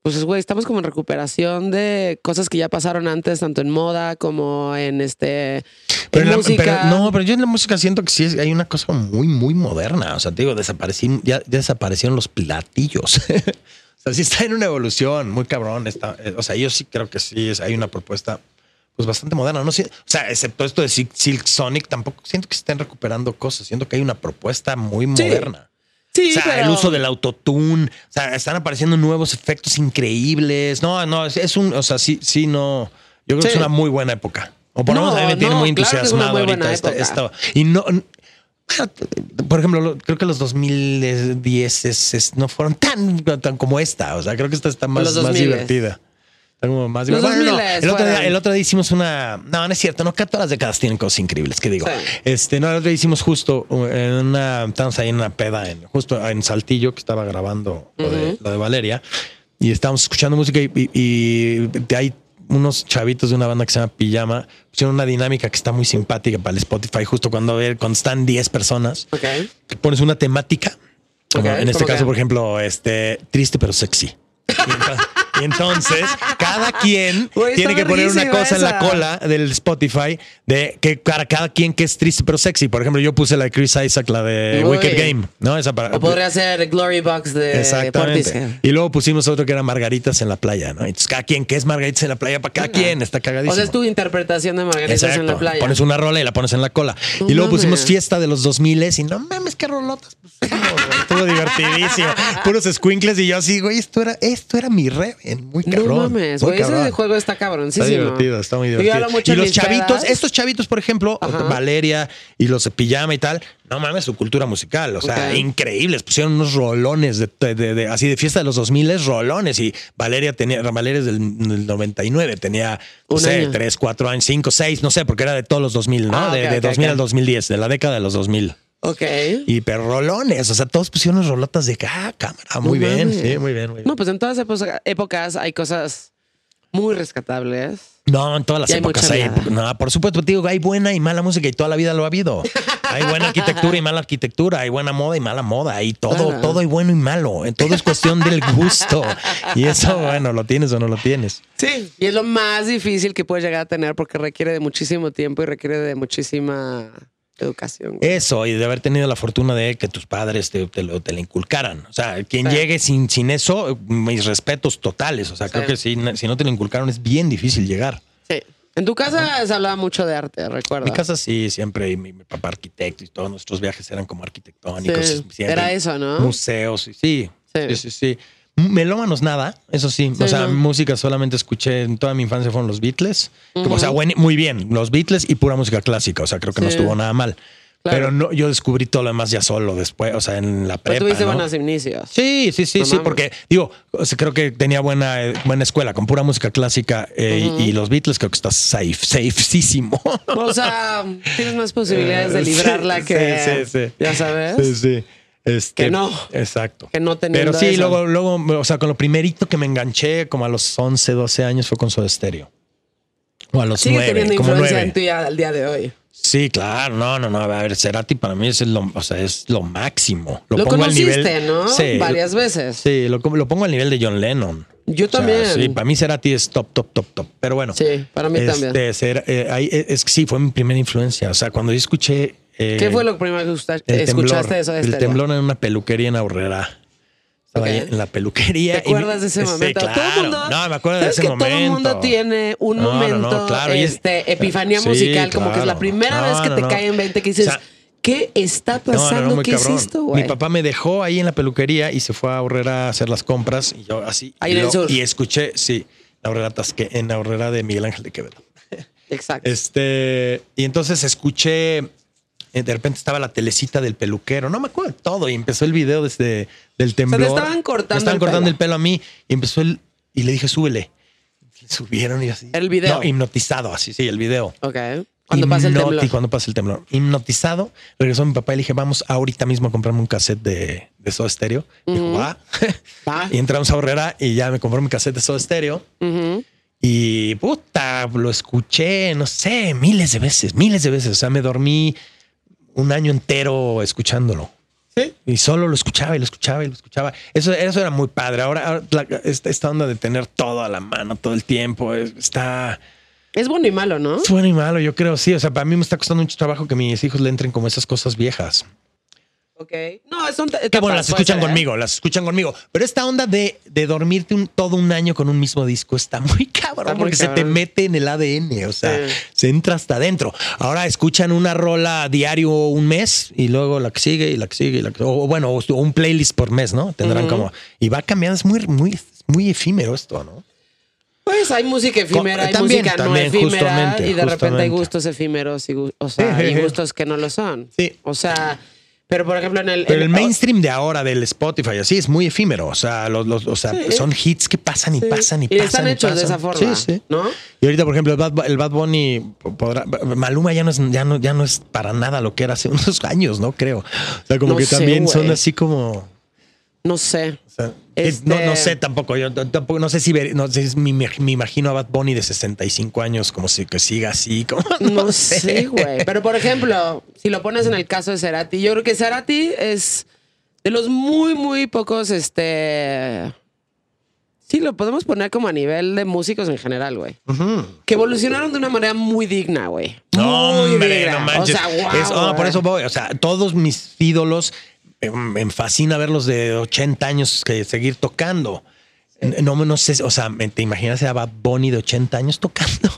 Pues, güey, estamos como en recuperación de cosas que ya pasaron antes, tanto en moda como en este. Pero en la- música. pero no, pero yo en la música siento que sí es- hay una cosa muy, muy moderna. O sea, te digo, desaparecieron, ya, ya desaparecieron los platillos. <laughs> o sea, sí está en una evolución muy cabrón. Está, eh, o sea, yo sí creo que sí es, hay una propuesta pues bastante moderna. No sé, o sea, excepto esto de Silk, Sonic, tampoco siento que estén recuperando cosas. Siento que hay una propuesta muy Sí. moderna. Sí, o sea, pero- el uso del autotune, o sea, están apareciendo nuevos efectos increíbles. No, no, es, es un, o sea, sí, sí, no. Yo creo que es una muy buena época. O por lo No, menos a mí me tiene no, muy entusiasmado ahorita esta, esta- Y no, por ejemplo, lo- creo que los 2010 es- es- no fueron tan, tan como esta. O sea, creo que esta está más, más 2000s. divertida. Como más Los. Bueno, no, 2000s el, otro día, el otro día hicimos una. No, no es cierto. No, que todas las décadas tienen cosas increíbles. Que digo, Sí. este, no, el otro día hicimos justo uh, en una. Estábamos ahí en una peda, en, justo en Saltillo, que estaba grabando lo, de, lo de Valeria. Y estábamos escuchando música y, y- y ahí unos chavitos de una banda que se llama Pijama pusieron una dinámica que está muy simpática para el Spotify, justo cuando, ver, cuando están 10 personas, que pones una temática. Como Ok, en este ¿cómo caso, qué? por ejemplo, este triste pero sexy. <laughs> Y entonces, cada quien tiene que poner una cosa en la cola del Spotify de que para cada quien que es triste pero sexy. Por ejemplo, yo puse la de Chris Isaac, la de Uy. Wicked Game, ¿no? Esa para. O podría ser Glory Box de Exactamente. Portishead. Y luego pusimos otro que era Margaritas en la playa, ¿no? Entonces, cada quien que es Margaritas en la playa, para cada quien está cagadísimo. O sea, es tu interpretación de Margaritas en la playa. Pones una rola y la pones en la cola. No y luego pusimos fiesta de los 2000 y no mames, qué rolotas. Pues, no, estuvo divertidísimo. Puros squinkles y yo así, güey, esto era, esto era mi re, muy No cabrón. mames, muy güey. Ese cabrón. juego está cabroncísimo. Está divertido, está muy divertido. Y los chavitos, estos chavitos, por ejemplo, Ajá. Valeria y los de pijama y tal, no mames, su cultura musical, o sea, Ok. increíbles. Pusieron unos rolones de, de- de- de- así de fiesta de los 2000 rolones y Valeria tenía, Valeria es del, del 99, tenía, no sé, año. 3, 4 años, 5, 6, no sé, porque era de todos los 2000, ¿no? Ah, de ok, de ok, 2000 ok. al 2010, de la década de los 2000. Ok. Y pero rolones, o sea, todos pusieron unas rolotas de ah, cámara, muy No bien, sí, muy bien, muy bien. No, pues en todas épocas, épocas hay cosas muy rescatables. No, en todas las Y hay épocas hay. mierda. No, por supuesto, te digo, hay buena y mala música y toda la vida lo ha habido. Hay buena arquitectura y mala arquitectura, hay buena moda y mala moda, hay todo, Claro. todo hay bueno y malo. Todo es cuestión del gusto. Y eso, bueno, lo tienes o no lo tienes. Sí. Y es lo más difícil que puedes llegar a tener porque requiere de muchísimo tiempo y requiere de muchísima educación. güey. Eso, y de haber tenido la fortuna de que tus padres te, te lo, te lo inculcaran. O sea, quien Sí. llegue sin, sin eso, mis respetos totales. O sea, creo que si, si no te lo inculcaron es bien difícil llegar. Sí. En tu casa se hablaba mucho de arte, recuerda. Mi casa sí, siempre, y mi, mi papá arquitecto y todos nuestros viajes eran como arquitectónicos. Sí, Era eso, ¿no? Museos, Sí. sí, sí, sí. Melómanos nada, eso sí. Sí, o sea, no. música solamente escuché en toda mi infancia fueron los Beatles. O sea, buen- muy bien, los Beatles y pura música clásica. O sea, creo que no Sí. estuvo nada mal. Claro. Pero no, yo descubrí todo lo demás ya solo después, o sea, en la Pero prepa. tuviste ¿no? buenos inicios. Sí, sí, sí, No sí, mames. porque digo, o sea, creo que tenía buena, eh, buena escuela con pura música clásica eh, y- y, los Beatles creo que está safe, safeísimo. O sea, <laughs> tienes más posibilidades de sí, librarla sí, que. sí, sí. Ya sabes. Sí, sí. Este, Que no. Exacto. Que no teniendo Pero sí, eso. luego, luego, o sea, con lo primerito que me enganché, como a los 11, 12 años, fue con Soda Stereo. O a los Sigue 9, teniendo como influencia 9. en ti al día de hoy. Sí, claro, no, no, no. A ver, Cerati para mí es lo, o sea, es lo máximo. Lo, Lo, pongo al conociste, nivel. ¿no? Sí, Varias veces. Sí, lo, lo pongo al nivel de John Lennon. Yo O sea, también. sí, para mí Cerati es top, top, top, top. Pero bueno. Sí, para mí también. este, Cer- eh, ahí, es que sí, fue mi primera influencia. O sea, cuando yo escuché. Eh, ¿Qué fue lo primero que escuchaste temblor, de eso? El temblor en una peluquería en Aurrera. Estaba ahí en la peluquería. ¿Te y acuerdas de ese Sí, momento? claro. Todo el mundo, no, me acuerdo de ¿sabes ese que momento. Todo el mundo tiene un No, no, no, momento, claro, es- este, epifanía Sí, musical, como que es la primera vez que te cae en 20 que dices, O sea, ¿qué está pasando? ¿Qué cabrón. es esto, güey? Mi papá me dejó ahí en la peluquería y se fue a Aurrera a hacer las compras. Y yo así. Ahí y en el lo- sur. Y escuché, sí, la Aurrera Tasque, en la Aurrera de Miguel Ángel de Quevedo. <laughs> Exacto. Este, y entonces escuché, eh, de repente estaba la telecita del peluquero, no me acuerdo de todo, y empezó el video desde del temblor. estaban cortando Me estaban el cortando pelo. el pelo a mí, y empezó el, y le dije, súbele. Subieron y así. El video. No, hipnotizado, así, sí, el video. ok. Cuando pasa el temblor. Cuando pasa el temblor. Hipnotizado. Regresó mi papá y le dije, vamos ahorita mismo a comprarme un cassette de, de Soda Stereo. Dijo, va. <laughs> Va. y entramos a Horrera y ya me compró mi cassette de Soda Stereo. Ujú. Y puta, lo escuché, no sé, miles de veces, miles de veces. O sea, me dormí un año entero escuchándolo. Sí. Y solo lo escuchaba y lo escuchaba y lo escuchaba. Eso, eso era muy padre. Ahora, ahora la- esta, esta onda de tener todo a la mano todo el tiempo es- está Es bueno y malo, ¿no? es bueno y malo, yo creo, sí. O sea, para mí me está costando mucho trabajo que mis hijos le entren como esas cosas viejas. Ok. No, son Que bueno, las escuchan ser, ¿eh? conmigo, las escuchan conmigo. Pero esta onda de, de dormirte un, todo un año con un mismo disco está muy <laughs> cabrón Está muy porque se te mete en el ADN, o sea, Sí. se entra hasta adentro. Ahora escuchan una rola diario un mes y luego la que sigue y la que sigue y la que, o bueno, o un playlist por mes, ¿no? Tendrán como y va cambiando, es muy muy muy efímero esto, ¿no? Pues hay música efímera, hay también, música también, no efímera y de repente hay gustos efímeros y, o sea, Sí, y <laughs> gustos que no lo son. Sí. O sea, pero por ejemplo en el... Pero en- el mainstream de ahora del Spotify así es muy efímero, o sea, los, los- o sea, Sí. son hits que pasan y Sí. pasan y, Y pasan. están hechos de pasan. esa forma, Sí, sí. ¿no? Y ahorita, por ejemplo, el Bad, el Bad Bunny podrá. Maluma ya no, es, ya, no, ya no es para nada lo que era hace <laughs> unos años, ¿no? Creo. O sea, como No que sé, también son así como. No sé. Sea, Este- no, no sé tampoco. Yo tampoco, no sé si ver- no sé, si me, me imagino a Bad Bunny de 65 años como si que siga así. <laughs> Como, No, sé, güey. Pero por ejemplo, si lo pones en el caso de Cerati, yo creo que Cerati es de los muy, muy pocos, este... Sí, lo podemos poner como a nivel de músicos en general, güey. Que evolucionaron de una manera muy digna, güey. No, Muy hombre, digna. no manches. O sea, wow, Es- ah, por eso voy. O sea, todos mis ídolos eh, me fascina verlos de 80 años que seguir tocando. No, no sé, o sea, ¿te imaginas a Bad Bunny de 80 años tocando?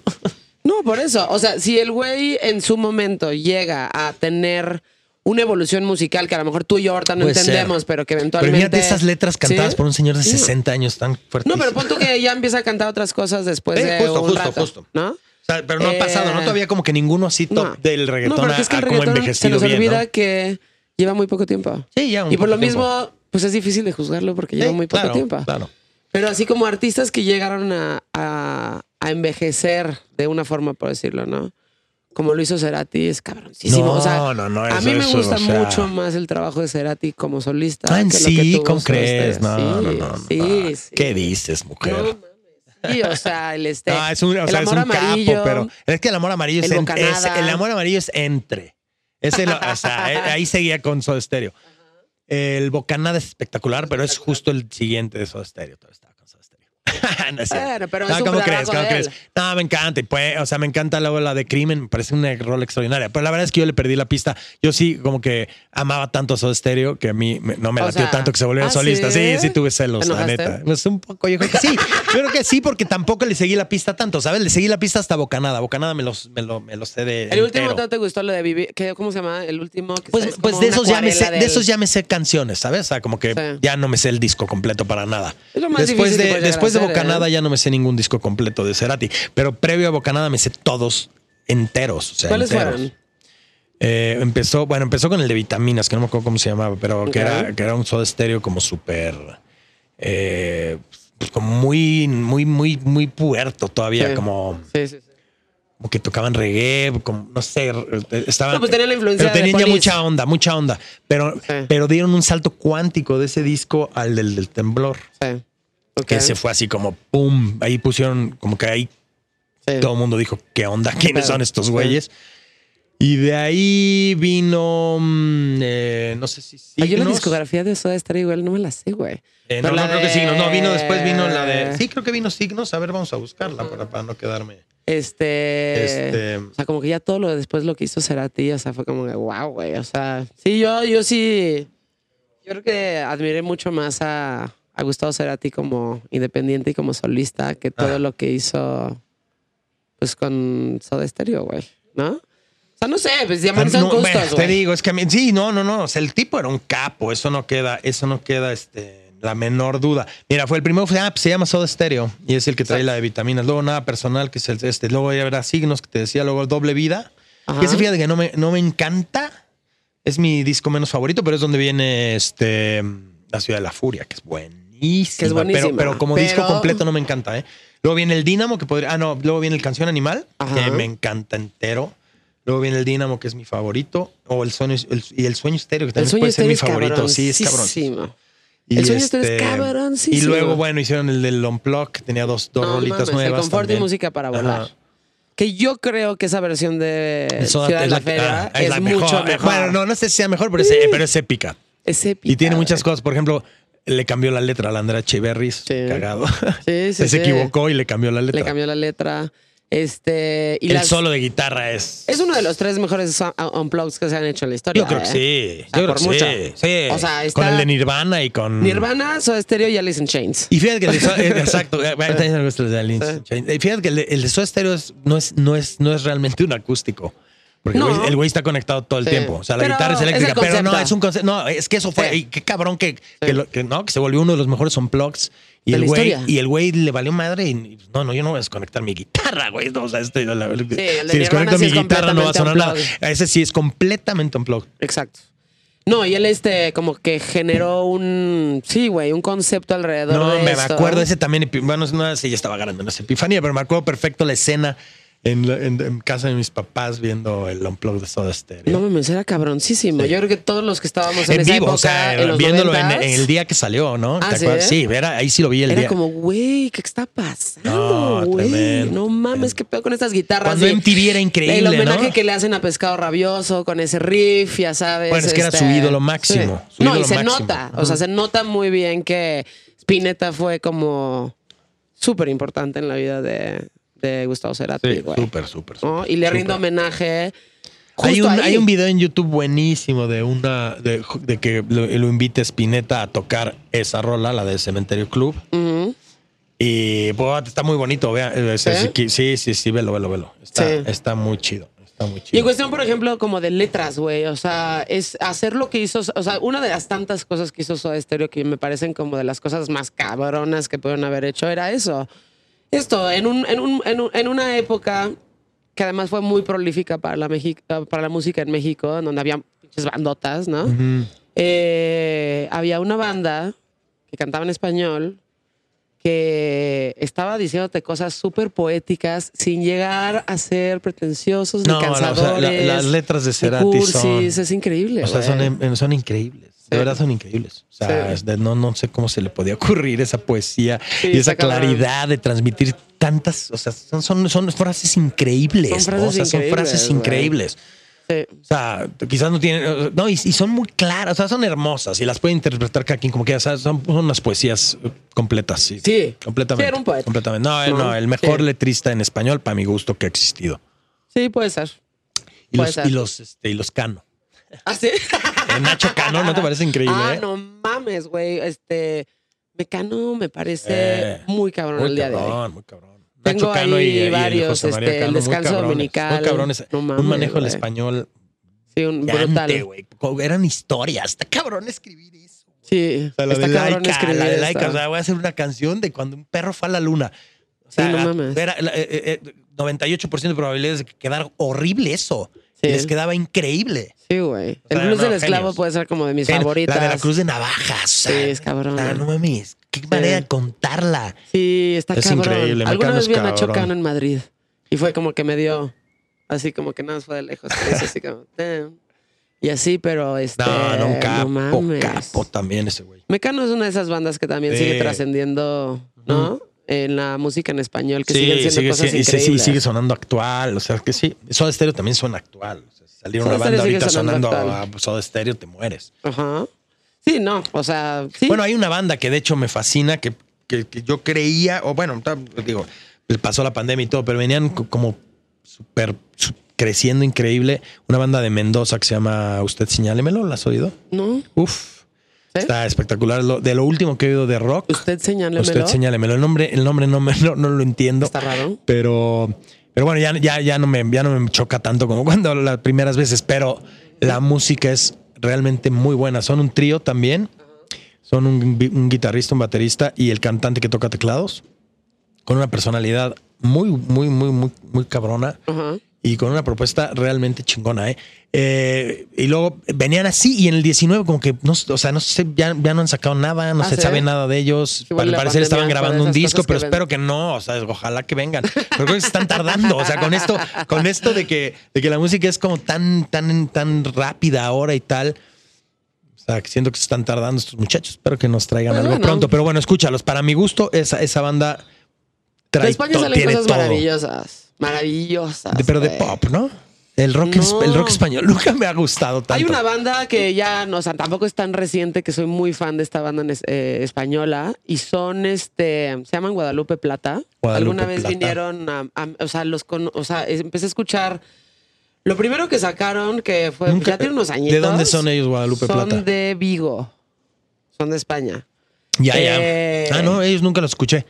No, por eso. O sea, si el güey en su momento llega a tener una evolución musical que a lo mejor tú y yo ahorita no Puede ser. entendemos, pero que Pero eventualmente. fíjate esas letras cantadas ¿Sí? por un señor de Sí. 60 años tan fuerte. No, pero pon tú que ya empieza a cantar otras cosas después Sí, de justo, un justo, rato, justo. ¿no? O sea, pero no ha Eh, pasado, ¿no? Todavía como que ninguno así top No. del reggaetón No, pero ha, que es que el ha como reggaetón se envejecido nos bien, olvida ¿no? que lleva muy poco tiempo. Sí, ya un Y por lo tiempo. mismo, pues es difícil de juzgarlo porque lleva muy poco claro, tiempo. Claro. Pero así como artistas que llegaron a, a- a envejecer de una forma, por decirlo, ¿no? Como lo hizo Cerati, es cabroncísimo. No, o sea, no, no, a mí me eso, gusta o sea- mucho más el trabajo de Cerati como solista. Ah, ¿en que lo sí? que tuvo ¿Cómo Soda crees? No, no, Sí, no, no. Sí, sí. ¿Qué dices, mujer? No mames. Sí, o sea, el este. <laughs> No, es un, o el sea, es amor un amarillo. capo, pero es que el amor amarillo es, en- es- el amor amarillo es entre. Ese lo- o sea, ahí seguía con Soda Stereo. El Bocanada es espectacular, pero es justo el siguiente de Soda Stereo. Todo Stereo. <laughs> no es. Bueno, pero No, ¿cómo crees? ¿Cómo crees? No, me encanta. Y pues, o sea, me encanta la de Crimen. Me parece una rol extraordinaria. Pero la verdad es que yo le perdí la pista. Yo sí, como que amaba tanto a Soda Stereo que a mí me- no me O latió sea, tanto que se volviera ¿ah, solista. Sí? sí? sí, tuve celos, ¿Te la neta. Pues un poco, yo creo que sí. Yo creo que sí, porque tampoco le seguí la pista tanto, ¿sabes? Le seguí la pista hasta Bocanada. Bocanada me, los, me, lo, me lo sé de. El último entero. te gustó lo de vivir. ¿qué- ¿Cómo se llama? El último. Que Pues, es pues de esos ya me sé, acuarela de esos del- ya me sé canciones, ¿sabes? O sea, como que Sí. ya no me sé el disco completo para nada. Es lo más después difícil de, después de Bocanada ¿eh? ya no me sé ningún disco completo de Cerati. Pero previo a Bocanada me sé todos enteros. O sea, ¿Cuáles enteros. fueron? Eh, empezó, bueno, empezó con el de vitaminas, que no me acuerdo cómo se llamaba, pero que, era, que era un soda estéreo como súper. eh, pues como muy, muy, muy, muy puerto todavía, Sí. como, Sí, sí, sí. como que tocaban reggae, como, no sé, estaban. No, pues tenía la influencia pero de tenían ya mucha onda, mucha onda. Pero, pero dieron un salto cuántico de ese disco al del, del temblor. Sí. Que se fue así como pum. Ahí pusieron, como que ahí Sí. todo el mundo dijo, ¿qué onda? ¿Quiénes son estos güeyes? Y de ahí vino, mm, eh, no sé si yo la discografía de Soda Stereo igual no me la sé, güey. Eh, no, no creo que Signos. No, vino después, vino la de... Sí, creo que vino Signos. A ver, vamos a buscarla para, para no quedarme. Este, Este- O sea, como que ya todo lo después lo que hizo Cerati, o sea, fue como de wow, güey. O sea, sí, yo, yo sí. Yo creo que admiré mucho más a, a Gustavo Cerati como independiente y como solista que todo Ah. lo que hizo pues con Soda Stereo, güey. ¿No? O sea, no sé, pues son Ah, no, gustos, bueno, te güey. digo, es que a mí- sí, no, no, no. O sea, el tipo era un capo. Eso no queda, eso no queda, este, la menor duda. Mira, fue el primero, fue, ah, pues se llama Soda Stereo y es el que trae Exacto. la de vitaminas. Luego nada personal, que es el, este. Luego ya habrá signos que te decía, luego doble vida. Ajá. Que ese fíjate que no me, no me encanta. Es mi disco menos favorito, pero es donde viene este La Ciudad de la Furia, que es buenísima. Que es buenísima, Pero, pero como pero- disco completo no me encanta, ¿eh? Luego viene el Dínamo, que podría. Ah, no, luego viene el Canción Animal, Ajá. que me encanta entero. Luego viene el Dínamo, que es mi favorito. O el sueño, el- y el sueño estéreo, que también puede ser mi favorito. Sí, es cabrón. Y El sueño estéreo es este, cabroncísimo. Y luego, bueno, hicieron el del Unplug, que tenía dos, dos No rolitas mames, el nuevas. confort y música para volar. Ajá. Que yo creo que esa versión de Eso Ciudad de la Feria ah, es, la mucho mejor. Bueno, no, no sé si sea mejor, pero es, pero es épica. Es épica, Y tiene muchas cosas. Por ejemplo, le cambió la letra a la Andrea Echeverris. Sí. Cagado. Sí, sí, <laughs> se, equivocó y le cambió la letra. Le cambió la letra. Este. Y el las- solo de guitarra es. Es uno de los tres mejores un- unplugs que se han hecho en la historia. Yo creo que ¿eh? sí. O sea, Yo creo por que mucho. sí. sí. O sea, está- Con el de Nirvana y con. Nirvana, Soda Stereo y Alice in Chains. Y fíjate que el de Soda- <laughs> eh, exacto. eh, el de Alice Fíjate que el de, el de Soda Stereo es- no, es, no, es, no es realmente un acústico. Porque el No. güey- el güey está conectado todo el Sí. tiempo. O sea, la Pero guitarra es es el eléctrica, pero no, es un concepto. No, es que eso fue. Sí. y qué cabrón que, que Sí. lo- que no, que se volvió uno de los mejores unplugs. Y De el güey, historia. y el güey le valió madre. Y no, no, yo no voy a desconectar mi guitarra, güey. No, o sea, este, la- el de si desconecto mi es guitarra no va a sonar nada. Ese sí es completamente unplugged. Exacto. No, y él este como que generó un sí, güey, un concepto alrededor No, de me, me acuerdo ese también. Bueno, no sé, ya estaba agarrando una epifanía, pero me acuerdo perfecto la escena en, en- en casa de mis papás viendo el unplug de Soda Stereo. No mames, era cabroncísimo. Sí. Yo creo que todos los que estábamos en, en esa vivo, época, o sea, en los viéndolo en, 90s, en el día que salió, ¿no? Ah, ¿Te ¿sí? acuerdas? Sí, era, ahí sí lo vi el era día. como, güey, ¿qué está pasando, No, güey? tremendo. No mames, qué pedo con estas guitarras. Cuando y MTV era increíble, El homenaje ¿no? que le hacen a Pescado Rabioso con ese riff, ya sabes. Bueno, es que era su ídolo máximo, su no, y se máximo. nota. O sea, se nota muy bien que Spinetta fue como súper importante en la vida de, de Gustavo Cerati, Sí, güey. súper, súper, Y le rindo homenaje. Hay un, ahí. hay un video en YouTube buenísimo de una de, de que lo, lo invita Spinetta a tocar esa rola, la de Cementerio Club. Ujú. Y pues, está muy bonito, vea. eh, ¿Sí? Sí, sí, sí, sí, velo, velo, velo. Está, Sí. está muy chido. Está muy Y en chido. cuestión, por ejemplo, como de letras, güey. O sea, es hacer lo que hizo. O sea, una de las tantas cosas que hizo Soda Stereo que me parecen como de las cosas más cabronas que pueden haber hecho era eso. Esto, en, un, en, un, en, un- en una época que además fue muy prolífica para la, Mexi- para la música en México, donde había pinches bandotas, ¿no? Eh, había una banda que cantaba en español que estaba diciéndote cosas súper poéticas sin llegar a ser pretenciosos No, ni la- o sea, cansadores. la- las letras de Cerati cursis, son- es increíble. O sea, son, son increíbles. De verdad son increíbles. O sea, no, no sé cómo se le podía ocurrir esa poesía Sí, y esa claridad de transmitir tantas. O sea, son, son, son frases increíbles. Son ¿no? frases o sea, son frases increíbles. Sí. O sea, quizás no tienen. No, y, y son muy claras, o sea, son hermosas y las puede interpretar cada quien como quiera. O sea, son, son unas poesías eh, completas, sí. Sí. Completamente. Sí, era un poeta. Completamente. No, eh, ¿No? no, el mejor letrista en español, para mi gusto, que ha existido. Sí, puede ser. Y Puede los, ser. y los, este, y los Cano. ¿Ah, sí? <laughs> Eh, Nacho Cano, ¿no te parece increíble? Ah, eh? no mames, güey. Este. Mecano me parece Eh, muy cabrón Muy el día de hoy. cabrón, muy cabrón. Tengo Nacho Cano ahí y, y el varios, este, el Cano, muy descanso cabrones, dominical. Muy cabrones. No mames, un manejo del español Sí, un brutal. Eran historias. Está cabrón escribir eso. Sí, O sea, la está de Laika, escribir la de. Laika. O sea, voy a hacer una canción de cuando un perro fue a la luna. O Sí, sea, no mames. era eh, eh, 98% de probabilidades de que quedara horrible eso. Sí. Y les quedaba increíble. Sí, güey. O sea, el blues no, del esclavo puede ser como de mis Gen- favoritas. La de la Cruz de Navajas. o sea, Sí, es cabrona. o sea, no mames. Qué manera de contarla. Sí, está Es cabrón. increíble, Alguna vez vi a Nacho cabrón. Cano en Madrid y fue como que me dio así como que nada más fue de lejos. así como, "Damn". Y así, pero este. No, no, un capo, mames. capo también ese güey. Mecano es una de esas bandas que también Sí. sigue trascendiendo, ¿no? En la música en español, que Sí, siguen siendo sigue, cosas sí, sí, sigue sonando actual. O sea, que sí. Soda Stereo también suena actual. O sea, si Soda una banda ahorita sonando sonando, a Soda Stereo, te mueres. Ajá. Sí, no, o sea, sí. Bueno, hay una banda que de hecho me fascina, que, que- que yo creía, o bueno, digo, pues pasó la pandemia y todo, pero venían co- como súper creciendo increíble. Una banda de Mendoza que se llama Usted Señálemelo, ¿la has oído? ¿No? Uf. ¿Sí? Está espectacular. Lo- de lo último que he oído de rock. Usted señálemelo. Usted señálemelo. El nombre, el nombre no, me, no, no lo entiendo. Está raro. Pero, pero bueno, ya, ya, ya, no me, ya no me choca tanto como cuando las primeras veces. Pero la música es realmente muy buena. Son un trío también. Son un, un guitarrista, un baterista y el cantante que toca teclados. Con una personalidad muy, muy, muy, muy, muy cabrona Ajá. Y con una propuesta realmente chingona, ¿eh? Eh, y luego venían así y en el 19 como que, no, o sea, no sé, ya, ya no han sacado nada, no ¿Ah, se sí? sabe nada de ellos. Igual Al parecer estaban grabando un disco, pero espero que no, o sea, ojalá que vengan. Pero creo que se están tardando, o sea, con esto, con esto de que, de que la música es como tan, tan, tan rápida ahora y tal. O sea, que siento que se están tardando estos muchachos. Espero que nos traigan algo pronto. Pero bueno, escúchalos. Para mi gusto, esa, esa banda De trae España salen tiene cosas todo. maravillosas. Maravillosas. De- pero de güey. pop, ¿no? El rock, No. el rock español <laughs> nunca me ha gustado tanto. Hay una banda que ya, no, o sea, tampoco es tan reciente que soy muy fan de esta banda eh, española y son, este, se llaman Guadalupe Plata. Guadalupe Alguna vez Plata. vinieron a, a- o sea, los con, o sea, empecé a escuchar. Lo primero que sacaron que fue, Nunca- ya tiene unos añitos. ¿De dónde son ellos, Guadalupe Son Plata? de Vigo. Son de España. Ya, ya. Eh, Ah, no, ellos nunca los escuché.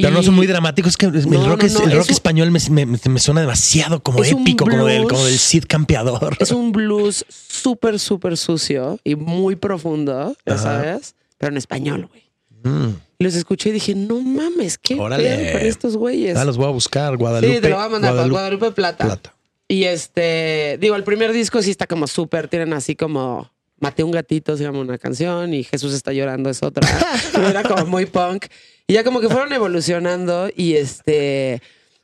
Pero y- no son muy dramáticos. Es que el No, rock, no, es- no, el rock español me, me- me suena demasiado como épico, como del, como del Cid campeador. Es un <laughs> blues súper, súper sucio y muy profundo, ya Ajá. sabes, pero en español, güey. Mm. Los escuché y dije, no mames, qué Órale. con estos güeyes. Ah, los voy a buscar. Guadalupe. sí, te lo voy a mandar Guadalupe Guadalupe, Plata. Plata. Y este, digo, el primer disco sí está como súper, tienen así como Maté un gatito, se llama una canción, y Jesús está llorando es otra. <laughs> Era como muy punk. Y ya como que fueron evolucionando y este,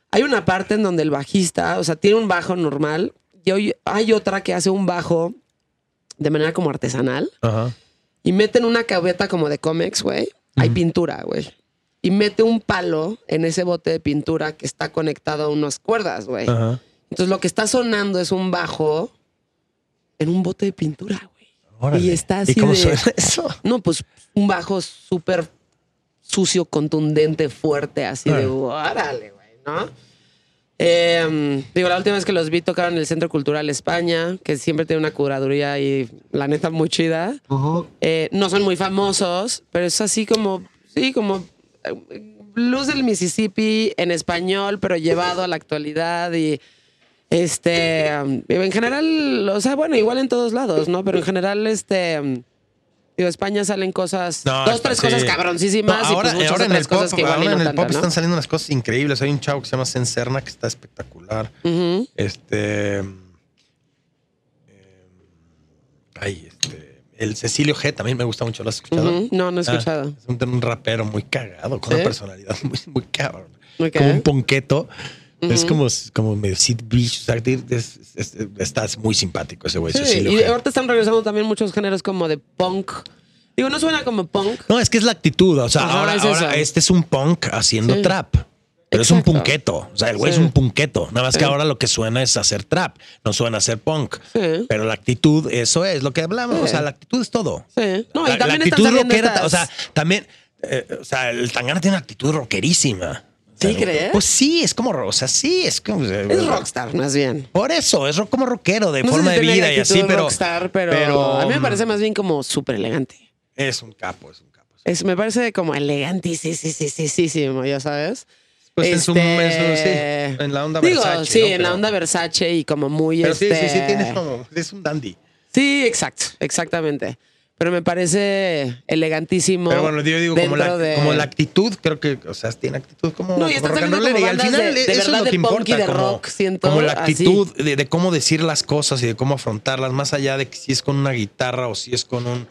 hay una parte en donde el bajista, o sea, tiene un bajo normal y hoy hay otra que hace un bajo de manera como artesanal Ajá. y meten una cabeta como de cómics, güey. Hay pintura, güey. Y mete un palo en ese bote de pintura que está conectado a unas cuerdas, güey. Ajá. Entonces lo que está sonando es un bajo en un bote de pintura, güey. Y está así ¿Y cómo de- suena eso? No, pues un bajo súper sucio, contundente, fuerte, así de Ah. órale, güey, ¿no? Eh, digo, la última vez que los vi tocaron en el Centro Cultural España, que siempre tiene una curaduría y la neta muy chida. Eh, no son muy famosos, pero es así como, sí, como eh, blues del Mississippi en español, pero llevado a la actualidad y este, um, en general, o sea, bueno, igual en todos lados, ¿no? Pero en general, este, um, digo, España salen cosas, No, dos, tres sí. cosas cabroncísimas No, ahora, y pues ahora en el pop, cosas que ahora en el tanto, pop ¿no? están saliendo unas cosas increíbles. Hay un chavo que se llama Sencerna que está espectacular. Este. eh, ay, este. El Cecilio G también me gusta mucho. ¿Lo has escuchado? No, no he Ah, escuchado. es un, un rapero muy cagado, con ¿Sí? una personalidad <laughs> muy, muy cabrón. Ok. Como un ponqueto. Es como, como medio Sid Beach. O sea, es- es- es- está muy simpático ese güey, Sí, Cecilio y ahorita están regresando también muchos géneros como de punk. Digo, no suena como punk. No, es que es la actitud. O sea, Ajá, ahora, es ahora este es un punk haciendo Sí. trap. Pero es un punqueto. O sea, el güey Sí. es un punqueto. Nada más Sí. que ahora lo que suena es hacer trap. No suena a hacer punk. Sí. Pero la actitud, eso es lo que hablamos. Sí. O sea, la actitud es todo. Sí. No, la, y también la actitud rockera, estas- o sea, también, eh, o sea, el Tangana tiene una actitud rockerísima. ¿Sí crees? Pues sí, es como, o sea, sí, es como. Es rockstar, más bien. Por eso, es rock como rockero, de No forma si de vida y así, pero. rockstar, pero, a mí me parece más bien como súper elegante. Es un capo, es un capo. Es, me parece como elegante, sí, sí, sí, sí, sí, sí, ya sabes. Pues en su- en su- Este, sí, en la onda digo, Versace, Sí, ¿no? en la Pero- onda Versace y como muy Pero sí, sí, sí, este, tienes como. Es un dandy. Sí, exacto, exactamente. Pero me parece elegantísimo. Pero bueno, yo digo, como la, dentro de- como la actitud, creo que, o sea, tiene actitud como, No, y rollera, como y al final de- de eso verdad es lo que importa. de como, rock, siento, como la actitud de, cómo decir las cosas y de cómo afrontarlas, más allá de que si es con una guitarra o si es con un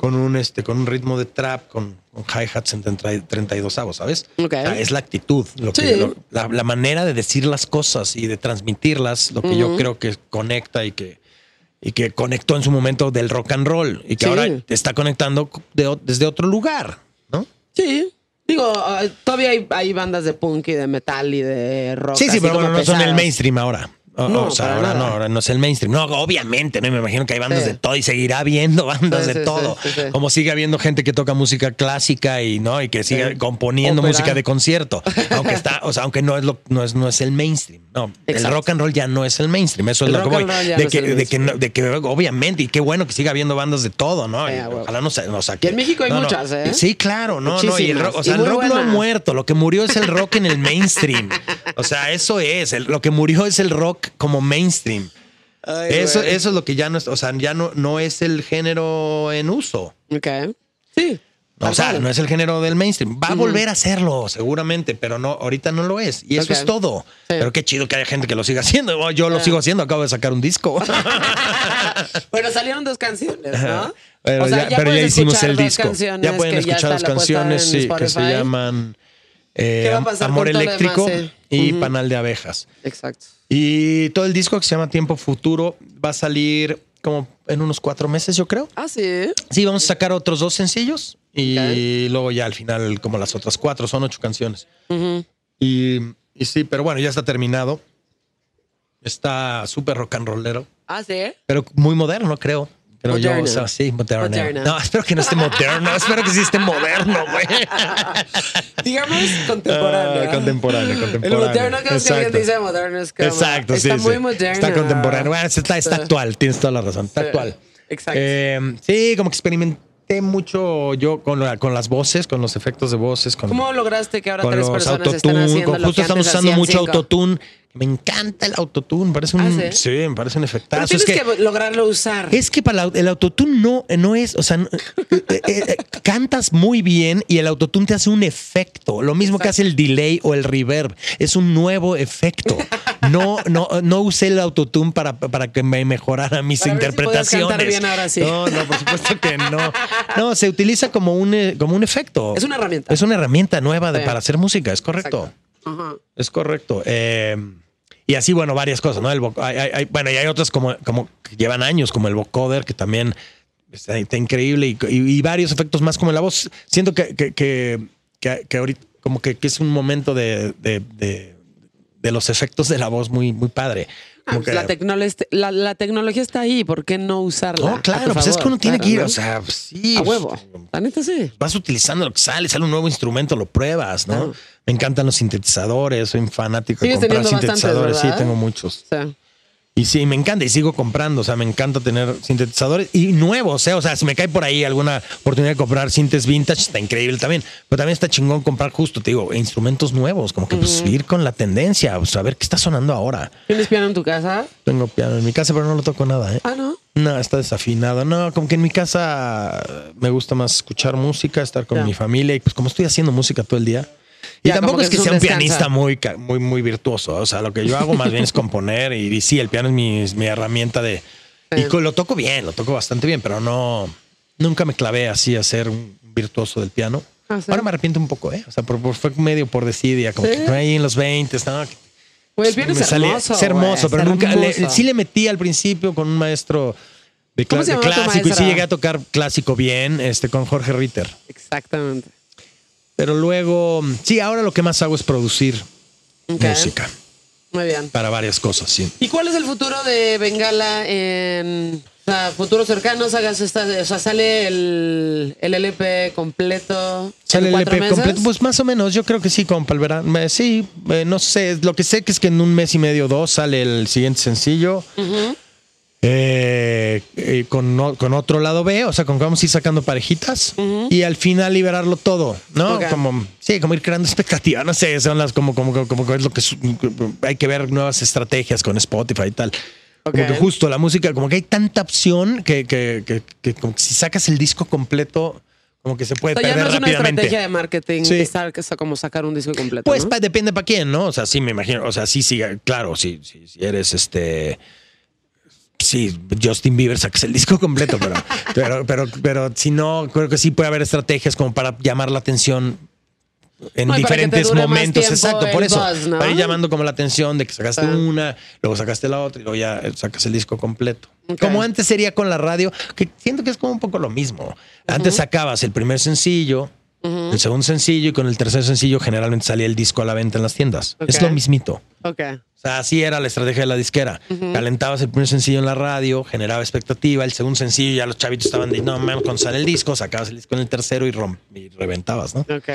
con un este con un ritmo de trap con, con hi-hats en 30 32 avos, ¿sabes? Ok. O sea, es la actitud, lo que, Sí. lo- la, la manera de decir las cosas y de transmitirlas, lo que yo creo que conecta y que y que conectó en su momento del rock and roll y que Sí. ahora está conectando de desde otro lugar, ¿no? Sí. Digo, ah, todavía hay, hay bandas de punk y de metal y de rock. Sí, sí, pero bueno, no son el mainstream ahora. O, No, o sea, ahora no, ahora no es el mainstream. No, obviamente, no me imagino que hay bandas Sí. de todo y seguirá habiendo <laughs> bandas Sí, de sí, todo. Como sigue habiendo gente que toca música clásica y no y que sigue componiendo música de concierto, <laughs> aunque está, o sea, aunque no es lo no es no es el mainstream. No, el rock and roll ya no es el mainstream, eso El es lo que voy. De que, de que, de obviamente y qué bueno que siga habiendo bandas de todo, ¿no? Y huevo. ojalá no se nos Y en México hay muchas, ¿eh? Sí, claro, no, no, y el rock, o sea, Y el rock no ha muerto, lo que murió es el rock en el mainstream. O sea, eso es, el- lo que murió es el rock como mainstream. Ay, Eso, güey. eso es lo que ya no es, o sea, ya no, no es el género en uso. Ok. Sí. O sea, no es el género del mainstream. Va a volver a serlo, seguramente, pero no, ahorita no lo es. Y eso es todo. Sí. Pero qué chido que haya gente que lo siga haciendo. Yo lo sigo haciendo, acabo de sacar un disco. <laughs> bueno, salieron dos canciones, ¿no? Pero O sea, ya, pero ya puedes hicimos el disco. Ya pueden escuchar las canciones sí, que se llaman eh, ¿Qué va a pasar Amor Eléctrico demás, sí? y. Panal de Abejas. Exacto. Y todo el disco que se llama Tiempo Futuro va a salir como en unos cuatro meses, yo creo. Ah, sí. Sí, vamos a sacar otros dos sencillos y luego ya al final como las otras cuatro, son ocho canciones. Y sí, pero bueno, ya está terminado. Está súper rock and rollero, Ah, sí. pero muy moderno, creo. Pero yo, Moderno. o sea, sí, moderno. Moderno. No, espero que no esté moderno, <laughs> espero que sí esté moderno, güey. Digamos contemporáneo. Ah, contemporáneo, El contemporáneo. moderno, que alguien dice moderno, es como. Exacto, sí, está sí. muy moderno. Está contemporáneo. Bueno, está, está actual, tienes toda la razón. Está Sí. actual. Exacto. Eh, sí, como que experimenté mucho yo con, la- con las voces, con los efectos de voces, con, ¿Cómo lograste que ahora tres personas estén haciendo con- lo Justo que estamos antes usando mucho autotune. Me encanta el autotune, parece un. ¿Ah, sí? sí? me parece un Pero efectazo. tienes Es que, que, lograrlo usar. es que para el autotune no, no es, o sea, no- eh, eh, eh, cantas muy bien y el autotune te hace un efecto. Lo mismo que hace el delay o el reverb. Es un nuevo efecto. No, no, no usé el autotune para, para que me mejorara mis Para si interpretaciones. cantar bien ahora sí. No, no, por supuesto que no. No, se utiliza como un, eh, como un efecto. Es una herramienta. Es una herramienta nueva de, para hacer música, es correcto. Ajá. Es correcto. Eh, y así, bueno, varias cosas, ¿no? El hay- hay- bueno, y hay otras como, como que llevan años, como el vocoder, que también está, increíble, y, varios efectos más como la voz. Siento que, que, que, que- ahorita como que, que es un momento de, de- de- de los efectos de la voz muy, muy padre. Ah, pues la, tecnología, la, la, tecnología está ahí, ¿por qué no usarla? No, claro, pues es que uno tiene que ir, o sea, pues sí. A huevo. La neta sí. Vas utilizando lo que sale, sale un nuevo instrumento, lo pruebas, ¿no? Me encantan los sintetizadores, soy un fanático de comprar sintetizadores. Sí, tengo muchos. Sí. Y sí, me encanta y sigo comprando. O sea, me encanta tener sintetizadores y nuevos. ¿eh? O sea, si me cae por ahí alguna oportunidad de comprar sintes vintage, está increíble también. Pero también está chingón comprar justo, te digo, instrumentos nuevos, como que pues, ir con la tendencia, o sea, a ver qué está sonando ahora. ¿Tienes piano en tu casa? Tengo piano en mi casa, pero no lo toco nada. ¿eh? Ah, no. No, está desafinado. No, como que en mi casa me gusta más escuchar música, estar con mi familia y pues como estoy haciendo música todo el día. Y tampoco es que sea un pianista muy, muy, muy virtuoso. O sea, lo que yo hago más bien es componer y, sí, el piano es mi, herramienta de... Y lo toco bien, lo toco bastante bien, pero no... Nunca me clavé así a ser un virtuoso del piano. Ah, Ahora me arrepiento un poco, ¿eh? O sea, fue medio por desidia, como que ahí en los 20, estaba... Pues el piano es hermoso. Es hermoso, pero nunca... sí le metí al principio con un maestro de, clásico y sí llegué a tocar clásico bien, este, con Jorge Ritter. Exactamente. Pero luego, sí, ahora lo que más hago es producir música. Muy bien. Para varias cosas, sí. ¿Y cuál es el futuro de Bengala en futuros cercanos? Hagas esta, o sea, sale el, LP completo. ¿Sale el LP completo? Pues más o menos, yo creo que sí, compa, el verano. Sí, eh, no sé. Lo que sé que es que en un mes y medio, dos, sale el siguiente sencillo. Eh, eh, con, otro lado B, o sea, con que vamos a ir sacando parejitas y al final liberarlo todo, ¿no? Como, sí, como ir creando expectativa, no sé, son las como, como, como, es lo que hay que ver nuevas estrategias con Spotify y tal. Como que justo la música, como que hay tanta opción que, que, que, como si sacas el disco completo, como que se puede perder ya no es una estrategia de marketing sí. estar, como sacar un disco completo. Pues depende para quién, ¿no? O sea, sí me imagino, o sea, sí, sí, claro, sí, sí, si eres este sí, Justin Bieber sacas el disco completo, pero, <laughs> pero, pero, pero si no, creo que sí puede haber estrategias como para llamar la atención en diferentes momentos. Exacto, por eso. Para ir llamando como la atención de que sacaste una, luego sacaste la otra y luego ya sacas el disco completo. Como antes sería con la radio, que siento que es como un poco lo mismo. Antes sacabas el primer sencillo, el segundo sencillo y con el tercer sencillo generalmente salía el disco a la venta en las tiendas. Es lo mismito. Ok. O sea, así era la estrategia de la disquera. Calentabas el primer sencillo en la radio, generaba expectativa. El segundo sencillo ya los chavitos estaban diciendo, no, cuando sale el disco, sacabas el disco en el tercero y, y reventabas, ¿no? Ok.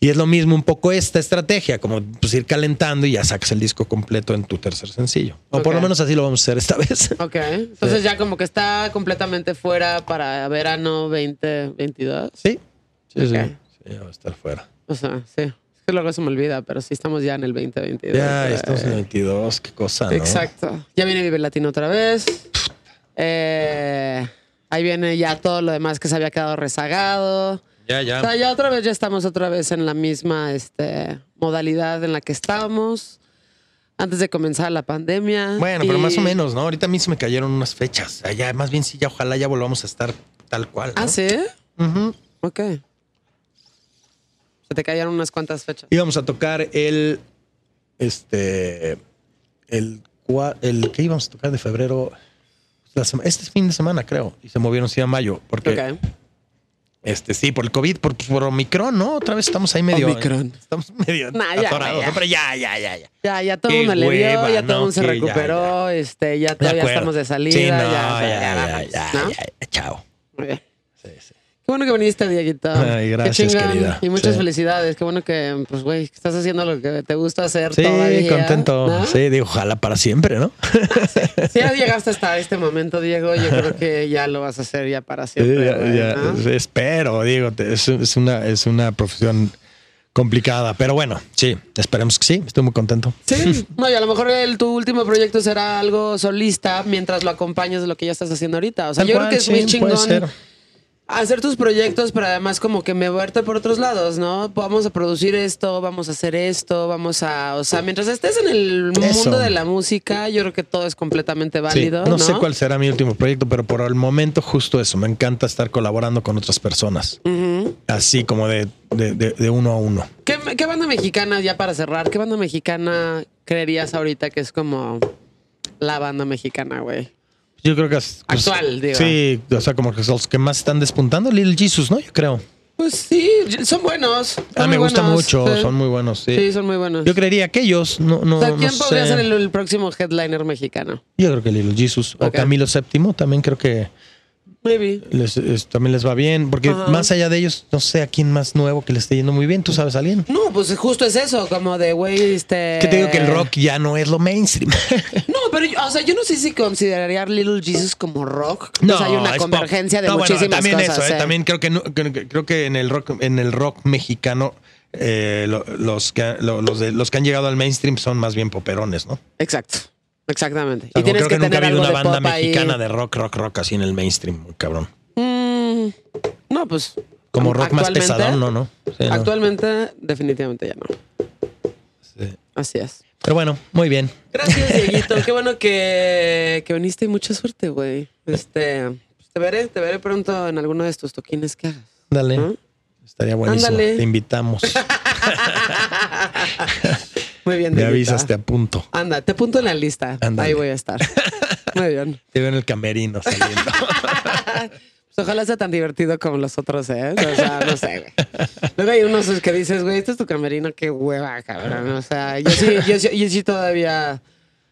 Y es lo mismo un poco esta estrategia, como pues ir calentando y ya sacas el disco completo en tu tercer sencillo. O por lo menos así lo vamos a hacer esta <laughs> vez. Ok. Entonces ya como que está completamente fuera para verano 2022. Sí. Sí, sí. Ya va a estar fuera. O sea, sí. Es que luego se me olvida, pero sí estamos ya en el 2022. Ya, estamos en el 22, qué cosa, ¿no? Exacto. Ya viene Vive Latino otra vez. Eh, ahí viene ya todo lo demás que se había quedado rezagado. Ya, ya. O sea, ya otra vez ya estamos otra vez en la misma este, modalidad en la que estábamos antes de comenzar la pandemia. Bueno, pero más o menos, ¿no? Ahorita a mí se me cayeron unas fechas. Ya, más bien sí, ya ojalá ya volvamos a estar tal cual. ¿Ah, sí? Ok. Se te cayeron unas cuantas fechas. Íbamos a tocar el. Este. El. el ¿Qué íbamos a tocar de febrero? Este fin de semana, creo. Y se movieron sí a mayo. Porque. Este, sí, por el COVID, por, por Omicron, ¿no? Otra vez estamos ahí medio. Omicron. Estamos medio atorados. Ya, Pero ya, ya, ya, ya. Ya, ya todo el mundo le dio, ya todo el mundo se recuperó. Ya, Este, ya todavía estamos de salida. Sí, no, ya, ya, ya, ya, ya, ya, chao. Qué bueno que viniste, Dieguito. <laughs> Ay, gracias, querida. Y muchas felicidades. Qué bueno que, pues, güey, estás haciendo lo que te gusta hacer sí, todavía. contento. Sí, digo, ojalá para siempre, ¿no? Sí. Si ya llegaste hasta este momento, Diego, yo creo que ya lo vas a hacer ya para siempre. Ya, Espero, digo, es, es, una, es una profesión complicada, pero bueno, sí, esperemos que sí, estoy muy contento. Sí, no, y a lo mejor el, tu último proyecto será algo solista mientras lo acompañas de lo que ya estás haciendo ahorita. O sea, yo creo que es muy chingón hacer tus proyectos, pero además como que me verte por otros lados, ¿no? Vamos a producir esto, vamos a hacer esto, vamos a, o sea, mientras estés en el mundo de la música, yo creo que todo es completamente válido. no, sé cuál será mi último proyecto, pero por el momento justo eso, me encanta estar colaborando con otras personas, así como de, de, uno a uno. ¿Qué, ¿Qué banda mexicana, ya para cerrar, qué banda mexicana creerías ahorita que es como la banda mexicana, güey? Yo creo que es. Pues, Actual, digo. Sí, o sea, como que son los que más están despuntando. Little Jesus, ¿no? Yo creo. Pues sí, son buenos. Son Ah, me gusta buenos. mucho, Sí. son muy buenos, sí. Sí, son muy buenos. Yo creería que ellos, no, no, o sea, no ¿quién podría sé. ser el, el próximo headliner mexicano? Yo creo que Little Jesus o. Camilo VII también creo que Maybe. les, es- también les va bien, porque Ajá. más allá de ellos, no sé a quién más nuevo que le esté yendo muy bien. ¿Tú sabes a alguien? No, pues justo es eso, como de, güey, este... Que te digo que el rock ya no es lo mainstream. <laughs> No, pero, yo- o sea, yo no sé si consideraría Little Jesus como rock. No, sea, hay una pop. convergencia de No, bueno, muchísimas también cosas. eso, ¿eh? ¿eh? También creo que, que- creo que en el rock en el rock mexicano eh, lo- los que lo- los de- los que han llegado al mainstream son más bien poperones, ¿no? Exacto, exactamente. sea, y tienes creo que, que, nunca ha habido una banda ahí. mexicana de rock, rock, rock así en el mainstream, cabrón. Mm, no, pues... Como rock más pesadón, no, no. Sí, no. Actualmente, definitivamente ya no. Sí. Así es. Pero bueno, muy bien. Gracias, <laughs> Dieguito. Qué bueno que, que viniste y mucha suerte, güey. Este, pues, te veré, te veré pronto en alguno de estos toquines que hagas. Dale. Estaría buenísimo. Ándale. Te invitamos. <laughs> Muy bien, Me Dieguito. avisas, te apunto. Anda, te apunto en la lista. Ándale. Ahí voy a estar. <laughs> Muy bien. Te veo en el camerino saliendo. <laughs> Pues ojalá sea tan divertido como los otros, ¿eh? O sea, no sé, güey. Luego hay unos que dices, güey, este es tu camerino, qué hueva, cabrón. O sea, yo sí, yo, sí- yo sí todavía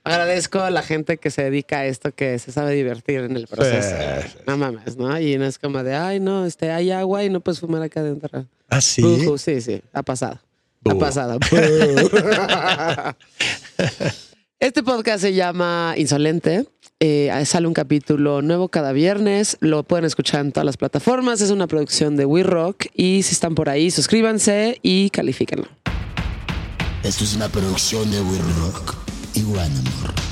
agradezco a la gente que se dedica a esto, que se sabe divertir en el proceso. Sí, No mames, ¿no? Y no es como de, ay, no, este, hay agua y no puedes fumar acá adentro. ¿Ah, sí? Ujú, sí, sí, ha pasado. Ha Buh. pasado. <laughs> este podcast se llama Insolente. Eh, sale un capítulo nuevo cada viernes. Lo pueden escuchar en todas las plataformas. Es una producción de We Rock. Y si están por ahí, suscríbanse y califíquenlo. Esto es una producción de We Rock y One Amor.